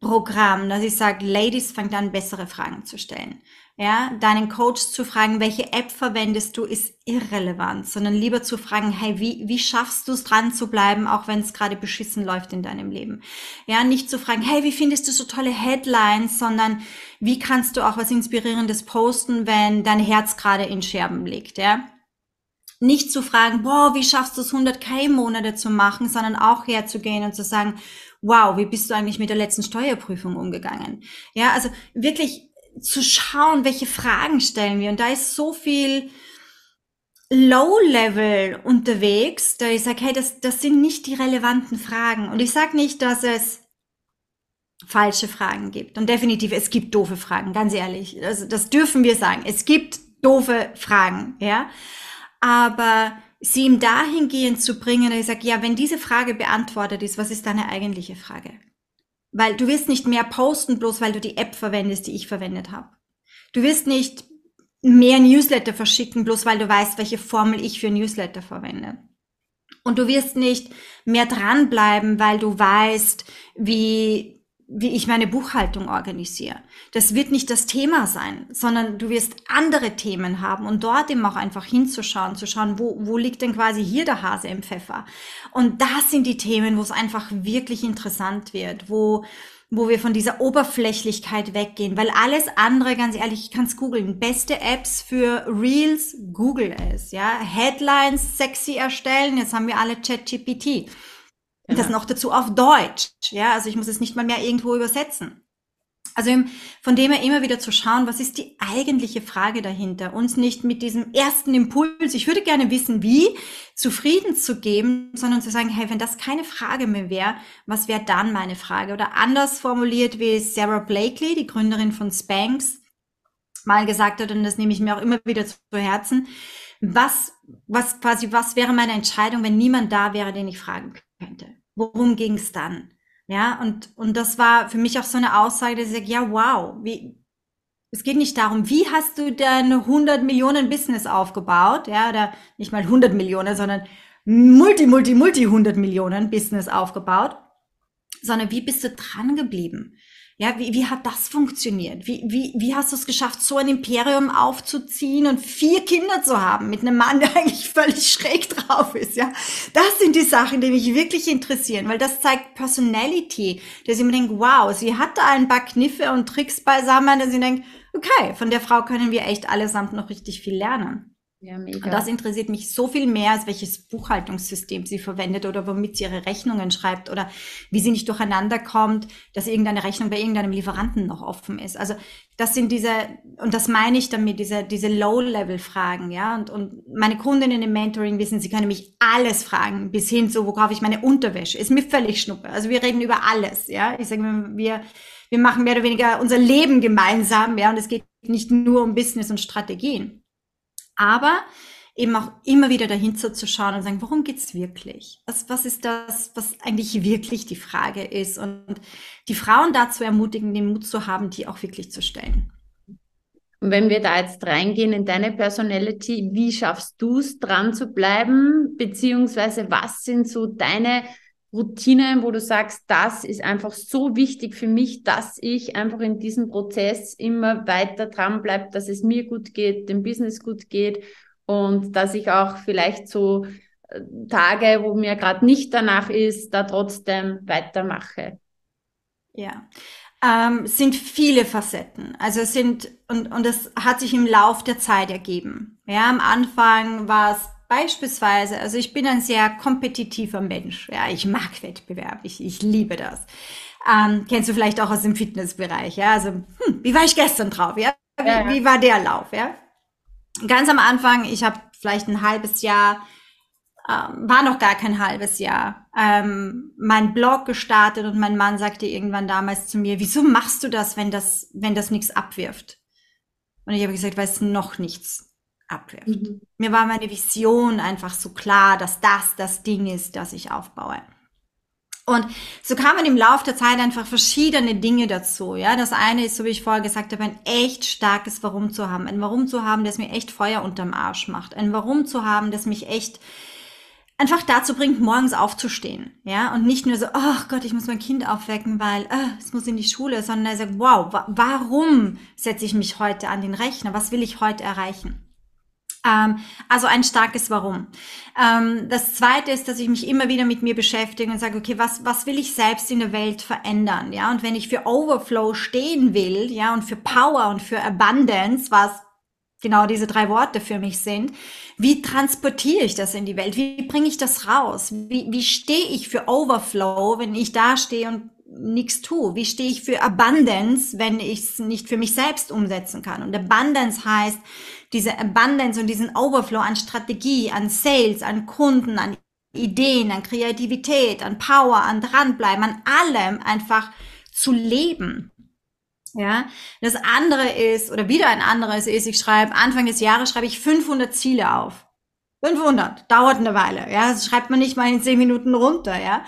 Low-Einstiegsprogramm, dass ich sage, Ladies, fangt an, bessere Fragen zu stellen. Ja, deinen Coach zu fragen, welche App verwendest du, ist irrelevant, sondern lieber zu fragen, hey, wie, wie schaffst du es dran zu bleiben, auch wenn es gerade beschissen läuft in deinem Leben? Ja, nicht zu fragen, hey, wie findest du so tolle Headlines, sondern wie kannst du auch was Inspirierendes posten, wenn dein Herz gerade in Scherben liegt, ja? Nicht zu fragen, boah, wie schaffst du es 100k Monate zu machen, sondern auch herzugehen und zu sagen, wow, wie bist du eigentlich mit der letzten Steuerprüfung umgegangen? Ja, also wirklich zu schauen, welche Fragen stellen wir. Und da ist so viel Low-Level unterwegs, da ich sage, hey, das, das sind nicht die relevanten Fragen. Und ich sage nicht, dass es falsche Fragen gibt. Und definitiv, es gibt doofe Fragen, ganz ehrlich. Also das dürfen wir sagen. Es gibt doofe Fragen, ja. Aber sie ihm dahingehend zu bringen, dass ich sage, ja, wenn diese Frage beantwortet ist, was ist deine eigentliche Frage? Weil du wirst nicht mehr posten, bloß weil du die App verwendest, die ich verwendet habe. Du wirst nicht mehr Newsletter verschicken, bloß weil du weißt, welche Formel ich für Newsletter verwende. Und du wirst nicht mehr dranbleiben, weil du weißt, wie wie ich meine Buchhaltung organisiere. Das wird nicht das Thema sein, sondern du wirst andere Themen haben und dort eben auch einfach hinzuschauen, zu schauen, wo, wo liegt denn quasi hier der Hase im Pfeffer. Und das sind die Themen, wo es einfach wirklich interessant wird, wo, wo wir von dieser Oberflächlichkeit weggehen, weil alles andere, ganz ehrlich, ich kann es googeln. Beste Apps für Reels, Google es, ja. Headlines sexy erstellen, jetzt haben wir alle ChatGPT. Und das noch dazu auf Deutsch. Ja, also ich muss es nicht mal mehr irgendwo übersetzen. Also von dem her immer wieder zu schauen, was ist die eigentliche Frage dahinter? Uns nicht mit diesem ersten Impuls, ich würde gerne wissen, wie, zufrieden zu geben, sondern zu sagen, hey, wenn das keine Frage mehr wäre, was wäre dann meine Frage? Oder anders formuliert, wie Sarah Blakely, die Gründerin von Spanx, mal gesagt hat, und das nehme ich mir auch immer wieder zu Herzen, was, was quasi, was wäre meine Entscheidung, wenn niemand da wäre, den ich fragen könnte? Worum ging es dann? Ja, und, und das war für mich auch so eine Aussage, dass ich sage, ja, wow, wie, es geht nicht darum, wie hast du dein 100 Millionen Business aufgebaut, ja, oder nicht mal 100 Millionen, sondern multi, multi, multi 100 Millionen Business aufgebaut, sondern wie bist du dran geblieben? Ja, wie, wie hat das funktioniert? Wie, wie, wie hast du es geschafft, so ein Imperium aufzuziehen und vier Kinder zu haben mit einem Mann, der eigentlich völlig schräg drauf ist? Ja, das sind die Sachen, die mich wirklich interessieren, weil das zeigt Personality, dass ich mir denke, wow, sie hat da ein paar Kniffe und Tricks beisammen, dass ich denke, okay, von der Frau können wir echt allesamt noch richtig viel lernen. Ja, mega. Und das interessiert mich so viel mehr, als welches Buchhaltungssystem sie verwendet oder womit sie ihre Rechnungen schreibt oder wie sie nicht durcheinander kommt, dass irgendeine Rechnung bei irgendeinem Lieferanten noch offen ist. Also das sind diese, und das meine ich damit, diese, diese Low-Level-Fragen, ja. Und, und meine Kundinnen im Mentoring wissen, sie können mich alles fragen, bis hin zu, wo kaufe ich meine Unterwäsche. Ist mir völlig schnuppe. Also wir reden über alles, ja. Ich sage, wir, wir machen mehr oder weniger unser Leben gemeinsam, ja. Und es geht nicht nur um Business und Strategien aber eben auch immer wieder dahinter zu schauen und sagen, worum geht's wirklich? Was, was ist das, was eigentlich wirklich die Frage ist? Und die Frauen dazu ermutigen, den Mut zu haben, die auch wirklich zu stellen. Und wenn wir da jetzt reingehen in deine Personality, wie schaffst du es, dran zu bleiben? Beziehungsweise was sind so deine Routinen, wo du sagst, das ist einfach so wichtig für mich, dass ich einfach in diesem Prozess immer weiter dran bleibe, dass es mir gut geht, dem Business gut geht und dass ich auch vielleicht so äh, Tage, wo mir gerade nicht danach ist, da trotzdem weitermache. Ja, ähm, sind viele Facetten. Also sind, und, und das hat sich im Lauf der Zeit ergeben. Ja, am Anfang war es Beispielsweise, also ich bin ein sehr kompetitiver Mensch. Ja, ich mag Wettbewerb. Ich, ich liebe das. Ähm, kennst du vielleicht auch aus dem Fitnessbereich, ja? Also, hm, wie war ich gestern drauf, ja? Wie, ja, ja. wie war der Lauf, ja? Ganz am Anfang, ich habe vielleicht ein halbes Jahr, ähm, war noch gar kein halbes Jahr, ähm, mein Blog gestartet und mein Mann sagte irgendwann damals zu mir, wieso machst du das, wenn das, wenn das nichts abwirft? Und ich habe gesagt, weil es noch nichts abwirft. Mhm. Mir war meine Vision einfach so klar, dass das das Ding ist, das ich aufbaue. Und so kamen im Laufe der Zeit einfach verschiedene Dinge dazu. Ja, das eine ist, so wie ich vorher gesagt habe, ein echt starkes Warum zu haben. Ein Warum zu haben, das mir echt Feuer unterm Arsch macht. Ein Warum zu haben, das mich echt einfach dazu bringt, morgens aufzustehen. Ja, und nicht nur so, oh Gott, ich muss mein Kind aufwecken, weil oh, es muss in die Schule, sondern er sagt, wow, wa warum setze ich mich heute an den Rechner? Was will ich heute erreichen? Ähm, also ein starkes Warum. Ähm, das zweite ist, dass ich mich immer wieder mit mir beschäftige und sage, okay, was, was will ich selbst in der Welt verändern? Ja, und wenn ich für Overflow stehen will, ja, und für Power und für Abundance, was genau diese drei Worte für mich sind, wie transportiere ich das in die Welt? Wie bringe ich das raus? Wie, wie stehe ich für Overflow, wenn ich da stehe und nichts tue? Wie stehe ich für Abundance, wenn ich es nicht für mich selbst umsetzen kann? Und Abundance heißt, diese Abundance und diesen Overflow an Strategie, an Sales, an Kunden, an Ideen, an Kreativität, an Power, an dranbleiben, an allem einfach zu leben. Ja, das andere ist, oder wieder ein anderes ist, ich schreibe, Anfang des Jahres schreibe ich 500 Ziele auf. 500, dauert eine Weile, ja, das schreibt man nicht mal in 10 Minuten runter, ja.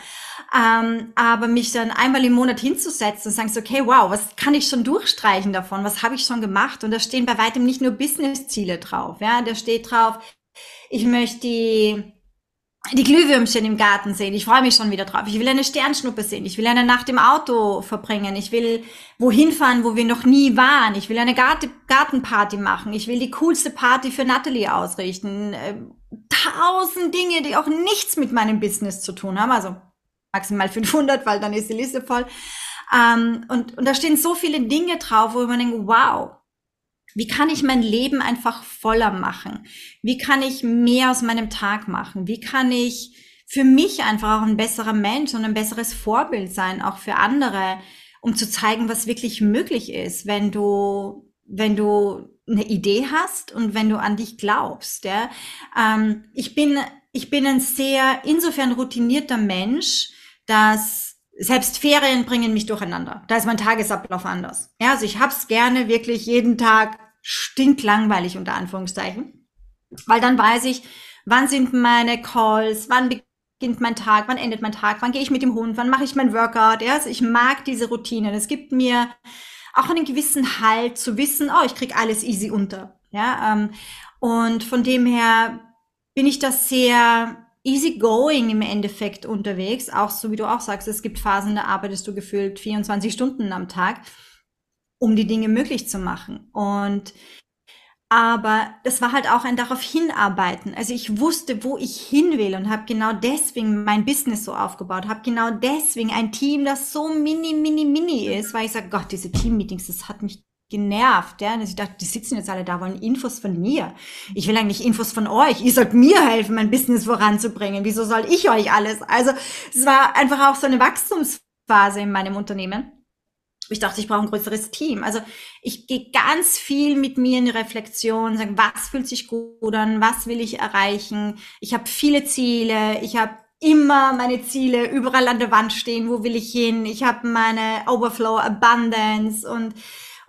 Ähm, aber mich dann einmal im Monat hinzusetzen und sagen so, okay, wow, was kann ich schon durchstreichen davon? Was habe ich schon gemacht? Und da stehen bei weitem nicht nur Business-Ziele drauf. Ja, da steht drauf, ich möchte die, die Glühwürmchen im Garten sehen. Ich freue mich schon wieder drauf. Ich will eine Sternschnuppe sehen. Ich will eine Nacht im Auto verbringen. Ich will wohin fahren, wo wir noch nie waren. Ich will eine Gartenparty machen. Ich will die coolste Party für Natalie ausrichten. Äh, tausend Dinge, die auch nichts mit meinem Business zu tun haben. Also maximal 500, weil dann ist die Liste voll. Ähm, und, und da stehen so viele Dinge drauf, wo man denkt, wow, wie kann ich mein Leben einfach voller machen? Wie kann ich mehr aus meinem Tag machen? Wie kann ich für mich einfach auch ein besserer Mensch und ein besseres Vorbild sein, auch für andere? um zu zeigen, was wirklich möglich ist, wenn du, wenn du eine Idee hast und wenn du an dich glaubst. Ja? Ähm, ich bin, ich bin ein sehr insofern routinierter Mensch, dass selbst Ferien bringen mich durcheinander. Da ist mein Tagesablauf anders. Ja, also ich hab's gerne wirklich jeden Tag stinklangweilig unter Anführungszeichen, weil dann weiß ich, wann sind meine Calls, wann beginnt mein Tag, wann endet mein Tag, wann gehe ich mit dem Hund, wann mache ich mein Workout. Ja, also ich mag diese Routinen. Es gibt mir auch einen gewissen Halt zu wissen, oh, ich krieg alles easy unter. Ja, ähm, und von dem her bin ich das sehr easy going im Endeffekt unterwegs. Auch so wie du auch sagst, es gibt Phasen, da arbeitest du gefühlt 24 Stunden am Tag, um die Dinge möglich zu machen. Und aber das war halt auch ein darauf hinarbeiten. Also ich wusste, wo ich hin will und habe genau deswegen mein Business so aufgebaut, habe genau deswegen ein Team, das so mini, mini, mini ist, weil ich sage, Gott, diese Teammeetings, das hat mich genervt, ja. Und ich dachte, die sitzen jetzt alle da, wollen Infos von mir. Ich will eigentlich Infos von euch. Ihr sollt mir helfen, mein Business voranzubringen. Wieso soll ich euch alles? Also es war einfach auch so eine Wachstumsphase in meinem Unternehmen ich dachte, ich brauche ein größeres Team. Also ich gehe ganz viel mit mir in die Reflexion, sagen, was fühlt sich gut an, was will ich erreichen. Ich habe viele Ziele, ich habe immer meine Ziele überall an der Wand stehen, wo will ich hin. Ich habe meine Overflow Abundance und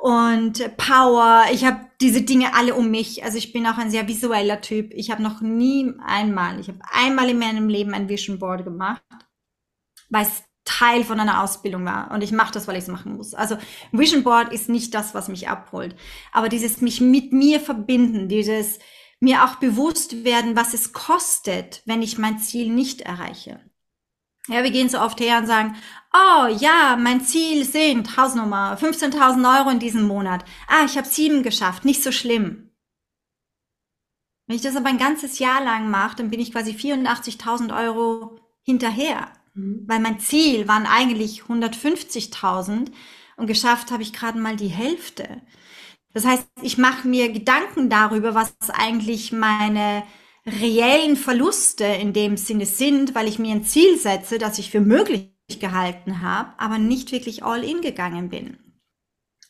und Power. Ich habe diese Dinge alle um mich. Also ich bin auch ein sehr visueller Typ. Ich habe noch nie einmal, ich habe einmal in meinem Leben ein Vision Board gemacht, weil es Teil von einer Ausbildung war und ich mache das, weil ich es machen muss. Also Vision Board ist nicht das, was mich abholt, aber dieses mich mit mir verbinden, dieses mir auch bewusst werden, was es kostet, wenn ich mein Ziel nicht erreiche. Ja, wir gehen so oft her und sagen, oh ja, mein Ziel sind Hausnummer 15.000 Euro in diesem Monat. Ah, ich habe sieben geschafft, nicht so schlimm. Wenn ich das aber ein ganzes Jahr lang mache, dann bin ich quasi 84.000 Euro hinterher. Mhm. Weil mein Ziel waren eigentlich 150.000 und geschafft habe ich gerade mal die Hälfte. Das heißt, ich mache mir Gedanken darüber, was eigentlich meine reellen Verluste in dem Sinne sind, weil ich mir ein Ziel setze, das ich für möglich gehalten habe, aber nicht wirklich all in gegangen bin.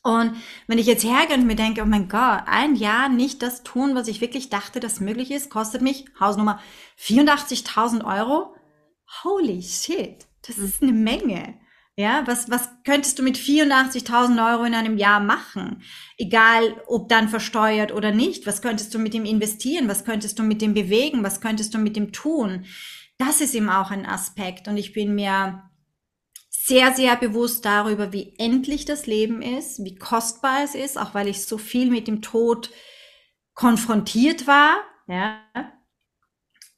Und wenn ich jetzt hergehe und mir denke, oh mein Gott, ein Jahr nicht das tun, was ich wirklich dachte, das möglich ist, kostet mich Hausnummer 84.000 Euro, holy shit, das ist eine Menge. Ja, was, was könntest du mit 84.000 Euro in einem Jahr machen? Egal, ob dann versteuert oder nicht. Was könntest du mit dem investieren? Was könntest du mit dem bewegen? Was könntest du mit dem tun? Das ist eben auch ein Aspekt. Und ich bin mir sehr, sehr bewusst darüber, wie endlich das Leben ist, wie kostbar es ist, auch weil ich so viel mit dem Tod konfrontiert war. Ja.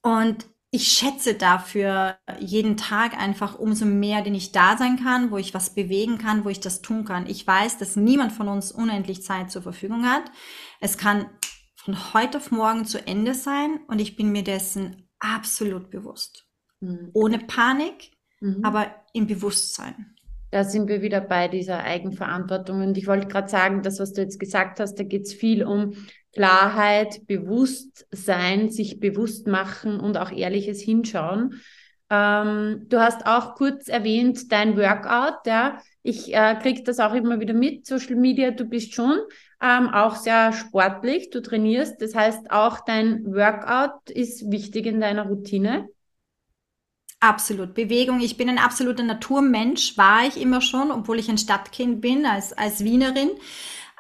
Und ich schätze dafür jeden Tag einfach umso mehr, den ich da sein kann, wo ich was bewegen kann, wo ich das tun kann. Ich weiß, dass niemand von uns unendlich Zeit zur Verfügung hat. Es kann von heute auf morgen zu Ende sein und ich bin mir dessen absolut bewusst. Mhm. Ohne Panik, mhm. aber im Bewusstsein. Da sind wir wieder bei dieser Eigenverantwortung. Und ich wollte gerade sagen, das, was du jetzt gesagt hast, da geht es viel um Klarheit, Bewusstsein, sich bewusst machen und auch ehrliches Hinschauen. Ähm, du hast auch kurz erwähnt, dein Workout, ja. Ich äh, kriege das auch immer wieder mit, Social Media, du bist schon ähm, auch sehr sportlich, du trainierst. Das heißt, auch dein Workout ist wichtig in deiner Routine. Absolut. Bewegung. Ich bin ein absoluter Naturmensch, war ich immer schon, obwohl ich ein Stadtkind bin, als, als Wienerin.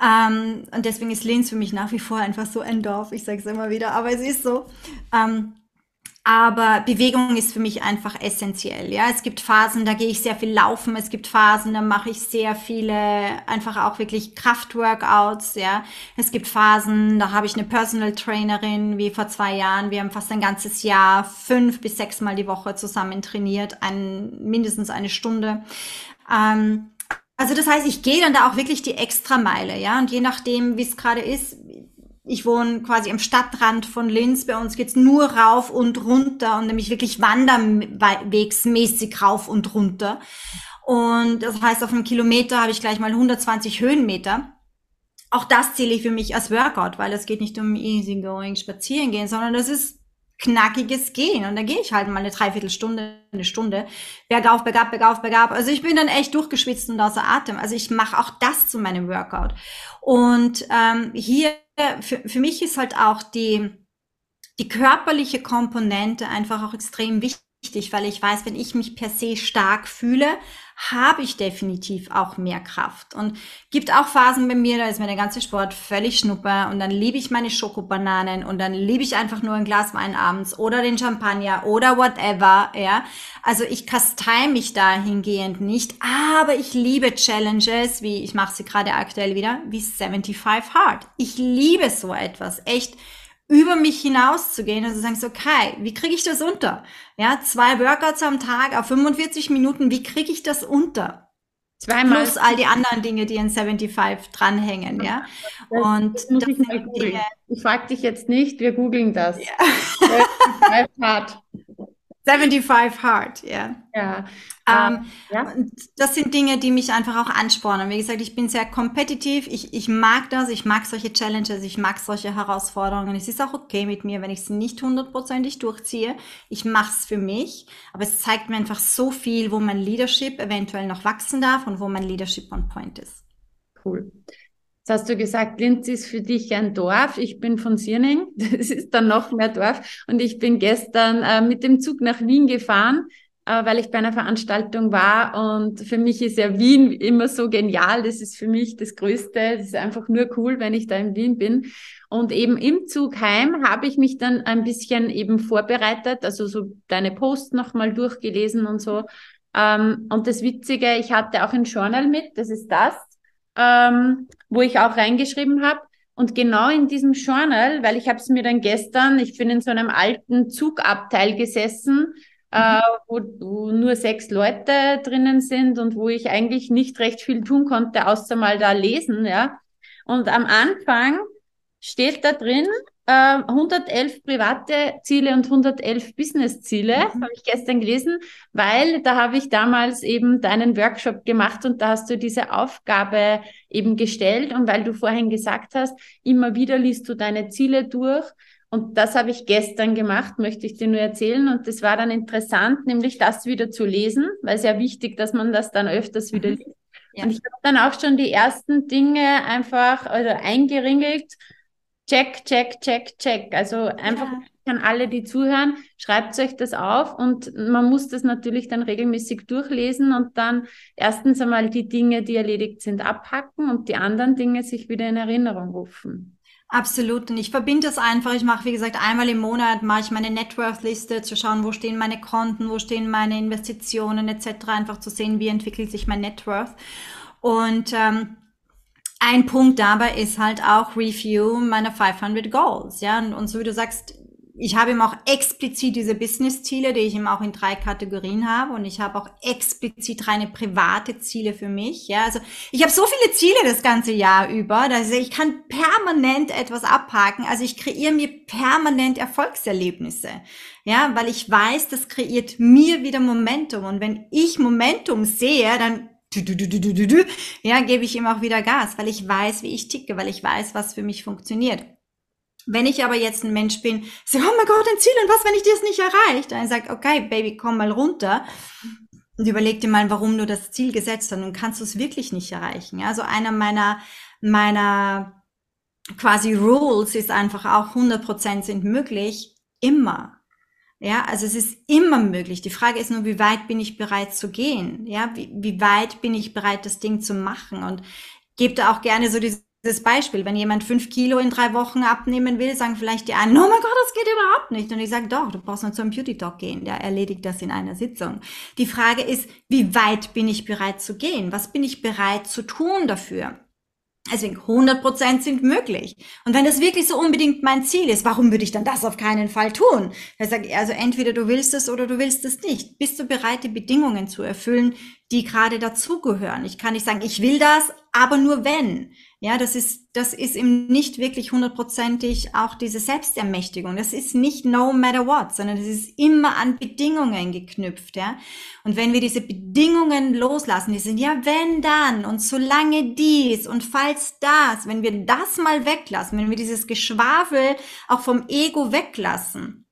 Ähm, und deswegen ist Linz für mich nach wie vor einfach so ein Dorf. Ich sage es immer wieder, aber es ist so. Ähm, aber Bewegung ist für mich einfach essentiell. Ja, es gibt Phasen, da gehe ich sehr viel laufen. Es gibt Phasen, da mache ich sehr viele einfach auch wirklich Kraftworkouts. Ja, es gibt Phasen, da habe ich eine Personal Trainerin wie vor zwei Jahren. Wir haben fast ein ganzes Jahr fünf bis sechs Mal die Woche zusammen trainiert, ein, mindestens eine Stunde. Ähm, also das heißt, ich gehe dann da auch wirklich die Extrameile, ja. Und je nachdem, wie es gerade ist, ich wohne quasi am Stadtrand von Linz. Bei uns geht's nur rauf und runter und nämlich wirklich wanderwegsmäßig rauf und runter. Und das heißt, auf einem Kilometer habe ich gleich mal 120 Höhenmeter. Auch das zähle ich für mich als Workout, weil es geht nicht um easy going spazieren gehen, sondern das ist knackiges Gehen. Und da gehe ich halt mal eine Dreiviertelstunde, eine Stunde, bergauf, bergab, bergauf, bergab. Also ich bin dann echt durchgeschwitzt und außer Atem. Also ich mache auch das zu meinem Workout. Und ähm, hier, für, für mich ist halt auch die, die körperliche Komponente einfach auch extrem wichtig wichtig, weil ich weiß, wenn ich mich per se stark fühle, habe ich definitiv auch mehr Kraft. Und gibt auch Phasen bei mir, da ist mir der ganze Sport völlig schnuppe und dann liebe ich meine Schokobananen und dann liebe ich einfach nur ein Glas Wein abends oder den Champagner oder whatever, ja. Also ich kastei mich dahingehend nicht, aber ich liebe Challenges, wie ich mache sie gerade aktuell wieder, wie 75 Hard. Ich liebe so etwas, echt über mich hinauszugehen und zu sagen, so, okay, wie kriege ich das unter? Ja, zwei Workouts am Tag auf 45 Minuten, wie kriege ich das unter? Zweimal. Plus all die anderen Dinge, die in 75 dranhängen, ja. Das und das muss ich. Ich frage dich jetzt nicht, wir googeln das. Ja. 75 Hard, ja. Ja. Ähm, ja. Das sind Dinge, die mich einfach auch anspornen. Wie gesagt, ich bin sehr kompetitiv. Ich, ich mag das. Ich mag solche Challenges. Ich mag solche Herausforderungen. Es ist auch okay mit mir, wenn ich es nicht hundertprozentig durchziehe. Ich mache es für mich. Aber es zeigt mir einfach so viel, wo mein Leadership eventuell noch wachsen darf und wo mein Leadership on point ist. Cool. Jetzt hast du gesagt, Linz ist für dich ein Dorf. Ich bin von Sierning. Das ist dann noch mehr Dorf. Und ich bin gestern äh, mit dem Zug nach Wien gefahren, äh, weil ich bei einer Veranstaltung war. Und für mich ist ja Wien immer so genial. Das ist für mich das Größte. Das ist einfach nur cool, wenn ich da in Wien bin. Und eben im Zug heim habe ich mich dann ein bisschen eben vorbereitet, also so deine Posts nochmal durchgelesen und so. Ähm, und das Witzige, ich hatte auch ein Journal mit, das ist das ähm, wo ich auch reingeschrieben habe. Und genau in diesem Journal, weil ich habe es mir dann gestern, ich bin in so einem alten Zugabteil gesessen, äh, mhm. äh, wo, wo nur sechs Leute drinnen sind und wo ich eigentlich nicht recht viel tun konnte, außer mal da lesen, ja. Und am Anfang steht da drin, 111 ähm, private Ziele und 111 Business-Ziele, mhm. habe ich gestern gelesen, weil da habe ich damals eben deinen Workshop gemacht und da hast du diese Aufgabe eben gestellt und weil du vorhin gesagt hast, immer wieder liest du deine Ziele durch und das habe ich gestern gemacht, möchte ich dir nur erzählen und das war dann interessant, nämlich das wieder zu lesen, weil es ja wichtig, dass man das dann öfters wieder mhm. liest. Ja. Und ich habe dann auch schon die ersten Dinge einfach also eingeringelt check, check, check, check. Also einfach ja. an alle, die zuhören, schreibt euch das auf und man muss das natürlich dann regelmäßig durchlesen und dann erstens einmal die Dinge, die erledigt sind, abhacken und die anderen Dinge sich wieder in Erinnerung rufen. Absolut. Und ich verbinde das einfach. Ich mache, wie gesagt, einmal im Monat mache ich meine Networth-Liste, zu schauen, wo stehen meine Konten, wo stehen meine Investitionen etc. Einfach zu sehen, wie entwickelt sich mein Networth. Und ähm, ein Punkt dabei ist halt auch Review meiner 500 Goals, ja. Und, und so wie du sagst, ich habe eben auch explizit diese Business-Ziele, die ich eben auch in drei Kategorien habe und ich habe auch explizit reine private Ziele für mich. Ja, also ich habe so viele Ziele das ganze Jahr über, dass ich kann permanent etwas abhaken. Also ich kreiere mir permanent Erfolgserlebnisse. Ja, weil ich weiß, das kreiert mir wieder Momentum und wenn ich Momentum sehe, dann ja, gebe ich ihm auch wieder Gas, weil ich weiß, wie ich ticke, weil ich weiß, was für mich funktioniert. Wenn ich aber jetzt ein Mensch bin, sage, oh mein Gott, ein Ziel und was, wenn ich das nicht erreiche? Dann sagt, okay, Baby, komm mal runter und überleg dir mal, warum du das Ziel gesetzt hast und kannst du es wirklich nicht erreichen. Also einer meiner, meiner quasi Rules ist einfach auch 100% sind möglich, immer. Ja, also es ist immer möglich. Die Frage ist nur, wie weit bin ich bereit zu gehen? Ja, wie, wie weit bin ich bereit, das Ding zu machen? Und gebe da auch gerne so dieses Beispiel. Wenn jemand fünf Kilo in drei Wochen abnehmen will, sagen vielleicht die einen, oh mein Gott, das geht überhaupt nicht. Und ich sage, doch, du brauchst nur zum Beauty Talk gehen. Der erledigt das in einer Sitzung. Die Frage ist, wie weit bin ich bereit zu gehen? Was bin ich bereit zu tun dafür? Deswegen 100% sind möglich. Und wenn das wirklich so unbedingt mein Ziel ist, warum würde ich dann das auf keinen Fall tun? Also entweder du willst es oder du willst es nicht. Bist du bereit, die Bedingungen zu erfüllen, die gerade dazugehören? Ich kann nicht sagen, ich will das, aber nur wenn. Ja, das ist, das ist eben nicht wirklich hundertprozentig auch diese Selbstermächtigung. Das ist nicht no matter what, sondern das ist immer an Bedingungen geknüpft, ja. Und wenn wir diese Bedingungen loslassen, die sind ja wenn dann und solange dies und falls das, wenn wir das mal weglassen, wenn wir dieses Geschwafel auch vom Ego weglassen,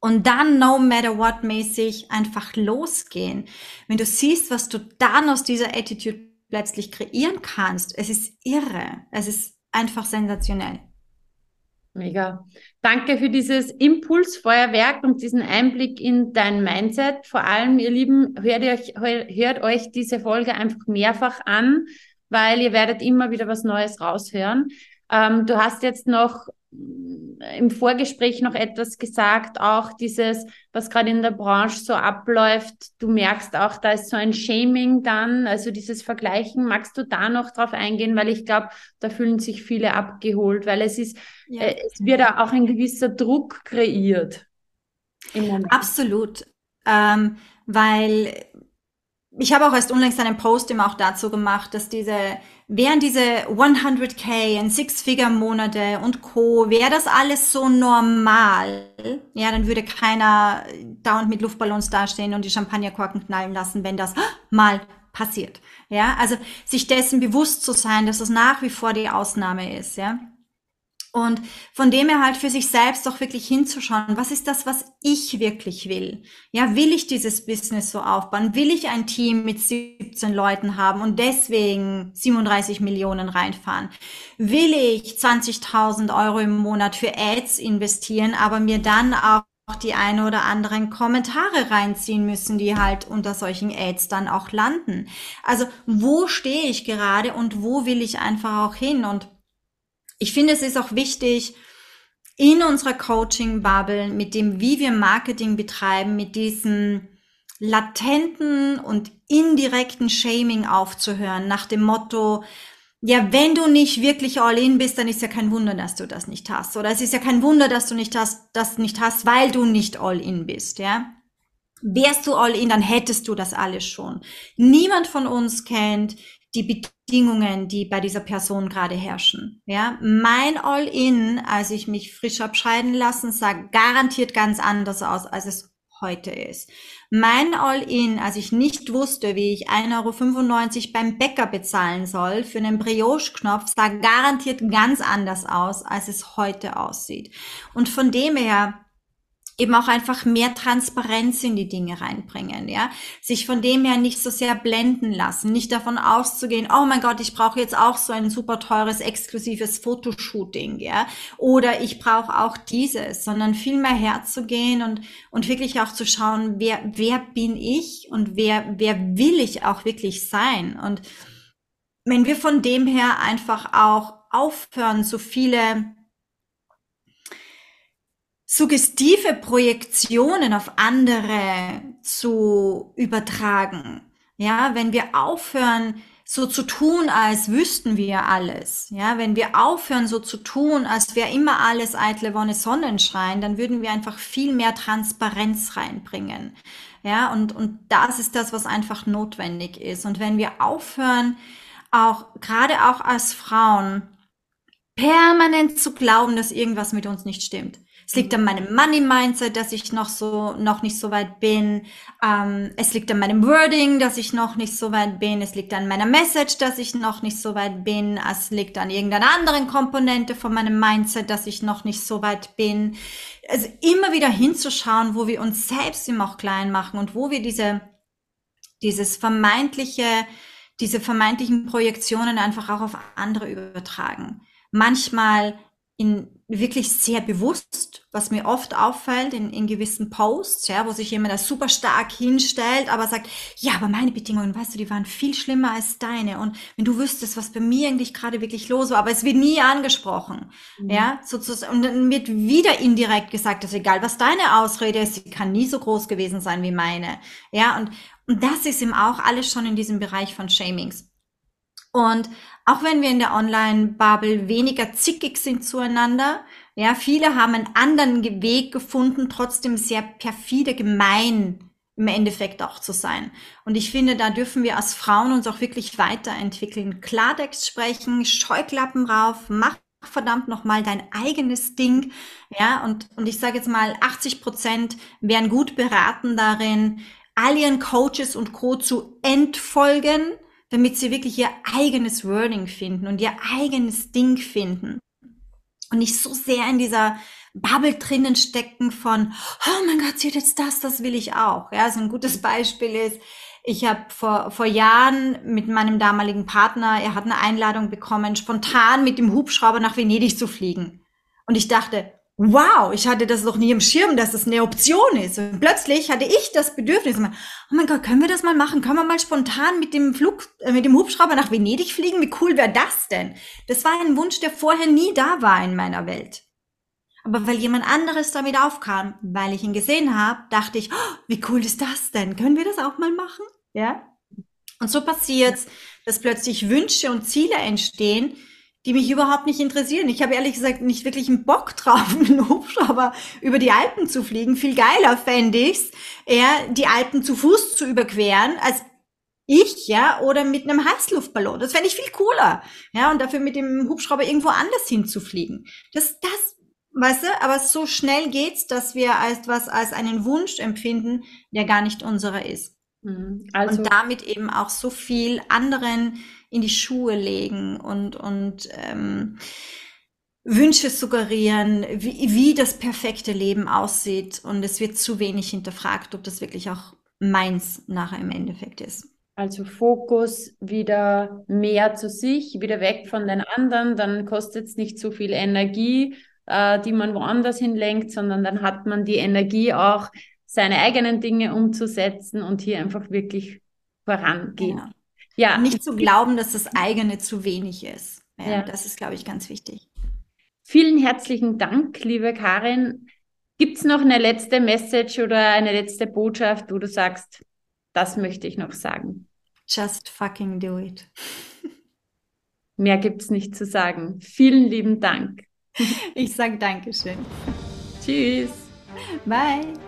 Und dann, no matter what mäßig, einfach losgehen. Wenn du siehst, was du dann aus dieser Attitude plötzlich kreieren kannst, es ist irre. Es ist einfach sensationell. Mega. Danke für dieses Impulsfeuerwerk und diesen Einblick in dein Mindset. Vor allem, ihr Lieben, hört euch, hört euch diese Folge einfach mehrfach an, weil ihr werdet immer wieder was Neues raushören. Ähm, du hast jetzt noch im Vorgespräch noch etwas gesagt, auch dieses, was gerade in der Branche so abläuft. Du merkst auch, da ist so ein Shaming dann, also dieses Vergleichen. Magst du da noch drauf eingehen? Weil ich glaube, da fühlen sich viele abgeholt, weil es ist, ja. äh, es wird auch ein gewisser Druck kreiert. Absolut. Ähm, weil ich habe auch erst unlängst einen Post immer auch dazu gemacht, dass diese, wären diese 100k und Six-Figure-Monate und Co., wäre das alles so normal, ja, dann würde keiner dauernd mit Luftballons dastehen und die Champagnerkorken knallen lassen, wenn das mal passiert. Ja, also sich dessen bewusst zu sein, dass es nach wie vor die Ausnahme ist, ja. Und von dem her halt für sich selbst auch wirklich hinzuschauen, was ist das, was ich wirklich will? Ja, will ich dieses Business so aufbauen? Will ich ein Team mit 17 Leuten haben und deswegen 37 Millionen reinfahren? Will ich 20.000 Euro im Monat für Ads investieren, aber mir dann auch die eine oder anderen Kommentare reinziehen müssen, die halt unter solchen Ads dann auch landen. Also wo stehe ich gerade und wo will ich einfach auch hin? Und ich finde, es ist auch wichtig, in unserer Coaching-Bubble, mit dem, wie wir Marketing betreiben, mit diesem latenten und indirekten Shaming aufzuhören, nach dem Motto, ja, wenn du nicht wirklich all in bist, dann ist ja kein Wunder, dass du das nicht hast. Oder es ist ja kein Wunder, dass du nicht hast, das nicht hast, weil du nicht all in bist, ja. Wärst du all in, dann hättest du das alles schon. Niemand von uns kennt die Bedingungen, die bei dieser Person gerade herrschen. Ja, mein All-in, als ich mich frisch abscheiden lassen, sah garantiert ganz anders aus, als es heute ist. Mein All-in, als ich nicht wusste, wie ich 1,95 Euro beim Bäcker bezahlen soll für einen Brioche-Knopf, sah garantiert ganz anders aus, als es heute aussieht. Und von dem her eben auch einfach mehr Transparenz in die Dinge reinbringen, ja, sich von dem her nicht so sehr blenden lassen, nicht davon auszugehen, oh mein Gott, ich brauche jetzt auch so ein super teures exklusives Fotoshooting, ja, oder ich brauche auch dieses, sondern viel mehr herzugehen und und wirklich auch zu schauen, wer wer bin ich und wer wer will ich auch wirklich sein? Und wenn wir von dem her einfach auch aufhören, so viele suggestive Projektionen auf andere zu übertragen. Ja, wenn wir aufhören, so zu tun, als wüssten wir alles. Ja, wenn wir aufhören, so zu tun, als wäre immer alles eitle Wonne Sonnenschein, dann würden wir einfach viel mehr Transparenz reinbringen. Ja, und, und das ist das, was einfach notwendig ist. Und wenn wir aufhören, auch, gerade auch als Frauen, permanent zu glauben, dass irgendwas mit uns nicht stimmt. Es liegt an meinem Money-Mindset, dass ich noch so, noch nicht so weit bin. Ähm, es liegt an meinem Wording, dass ich noch nicht so weit bin. Es liegt an meiner Message, dass ich noch nicht so weit bin. Es liegt an irgendeiner anderen Komponente von meinem Mindset, dass ich noch nicht so weit bin. Also immer wieder hinzuschauen, wo wir uns selbst immer auch klein machen und wo wir diese, dieses vermeintliche, diese vermeintlichen Projektionen einfach auch auf andere übertragen. Manchmal in wirklich sehr bewusst, was mir oft auffällt in, in gewissen Posts, ja, wo sich jemand da super stark hinstellt, aber sagt, ja, aber meine Bedingungen, weißt du, die waren viel schlimmer als deine. Und wenn du wüsstest, was bei mir eigentlich gerade wirklich los war, aber es wird nie angesprochen, mhm. ja, sozusagen, und dann wird wieder indirekt gesagt, dass egal, was deine Ausrede ist, sie kann nie so groß gewesen sein wie meine, ja, und, und das ist eben auch alles schon in diesem Bereich von Shamings. Und auch wenn wir in der Online-Bubble weniger zickig sind zueinander, ja, viele haben einen anderen Weg gefunden, trotzdem sehr perfide, gemein im Endeffekt auch zu sein. Und ich finde, da dürfen wir als Frauen uns auch wirklich weiterentwickeln. Klartext sprechen, Scheuklappen rauf, mach verdammt nochmal dein eigenes Ding. Ja, und, und ich sage jetzt mal, 80 Prozent wären gut beraten darin, all ihren Coaches und Co. zu entfolgen damit sie wirklich ihr eigenes Wording finden und ihr eigenes Ding finden. Und nicht so sehr in dieser Bubble drinnen stecken von, oh mein Gott, sieht jetzt das, das will ich auch. Ja, so ein gutes Beispiel ist, ich habe vor, vor Jahren mit meinem damaligen Partner, er hat eine Einladung bekommen, spontan mit dem Hubschrauber nach Venedig zu fliegen. Und ich dachte, wow, ich hatte das noch nie im Schirm, dass das eine Option ist. Und plötzlich hatte ich das Bedürfnis, oh mein Gott, können wir das mal machen? Können wir mal spontan mit dem Flug, äh, mit dem Hubschrauber nach Venedig fliegen? Wie cool wäre das denn? Das war ein Wunsch, der vorher nie da war in meiner Welt. Aber weil jemand anderes damit aufkam, weil ich ihn gesehen habe, dachte ich, oh, wie cool ist das denn? Können wir das auch mal machen? Ja? Und so passiert's, dass plötzlich Wünsche und Ziele entstehen, die mich überhaupt nicht interessieren. Ich habe ehrlich gesagt nicht wirklich einen Bock drauf, mit einem Hubschrauber über die Alpen zu fliegen. Viel geiler fände ich's, eher die Alpen zu Fuß zu überqueren, als ich, ja, oder mit einem Heißluftballon. Das fände ich viel cooler. Ja, und dafür mit dem Hubschrauber irgendwo anders hinzufliegen. Das, das Weißt du, aber so schnell geht's, dass wir als was als einen Wunsch empfinden, der gar nicht unserer ist. Mhm. Also, und damit eben auch so viel anderen in die Schuhe legen und, und ähm, Wünsche suggerieren, wie, wie das perfekte Leben aussieht. Und es wird zu wenig hinterfragt, ob das wirklich auch meins nachher im Endeffekt ist. Also Fokus wieder mehr zu sich, wieder weg von den anderen, dann kostet es nicht so viel Energie äh, die man woanders hinlenkt, sondern dann hat man die Energie auch, seine eigenen Dinge umzusetzen und hier einfach wirklich vorangehen. Ja. Ja. Nicht zu glauben, dass das eigene zu wenig ist. Ja, ja. Das ist, glaube ich, ganz wichtig. Vielen herzlichen Dank, liebe Karin. Gibt es noch eine letzte Message oder eine letzte Botschaft, wo du sagst, das möchte ich noch sagen? Just fucking do it. Mehr gibt es nicht zu sagen. Vielen lieben Dank. Ich sage Dankeschön. Tschüss. Bye.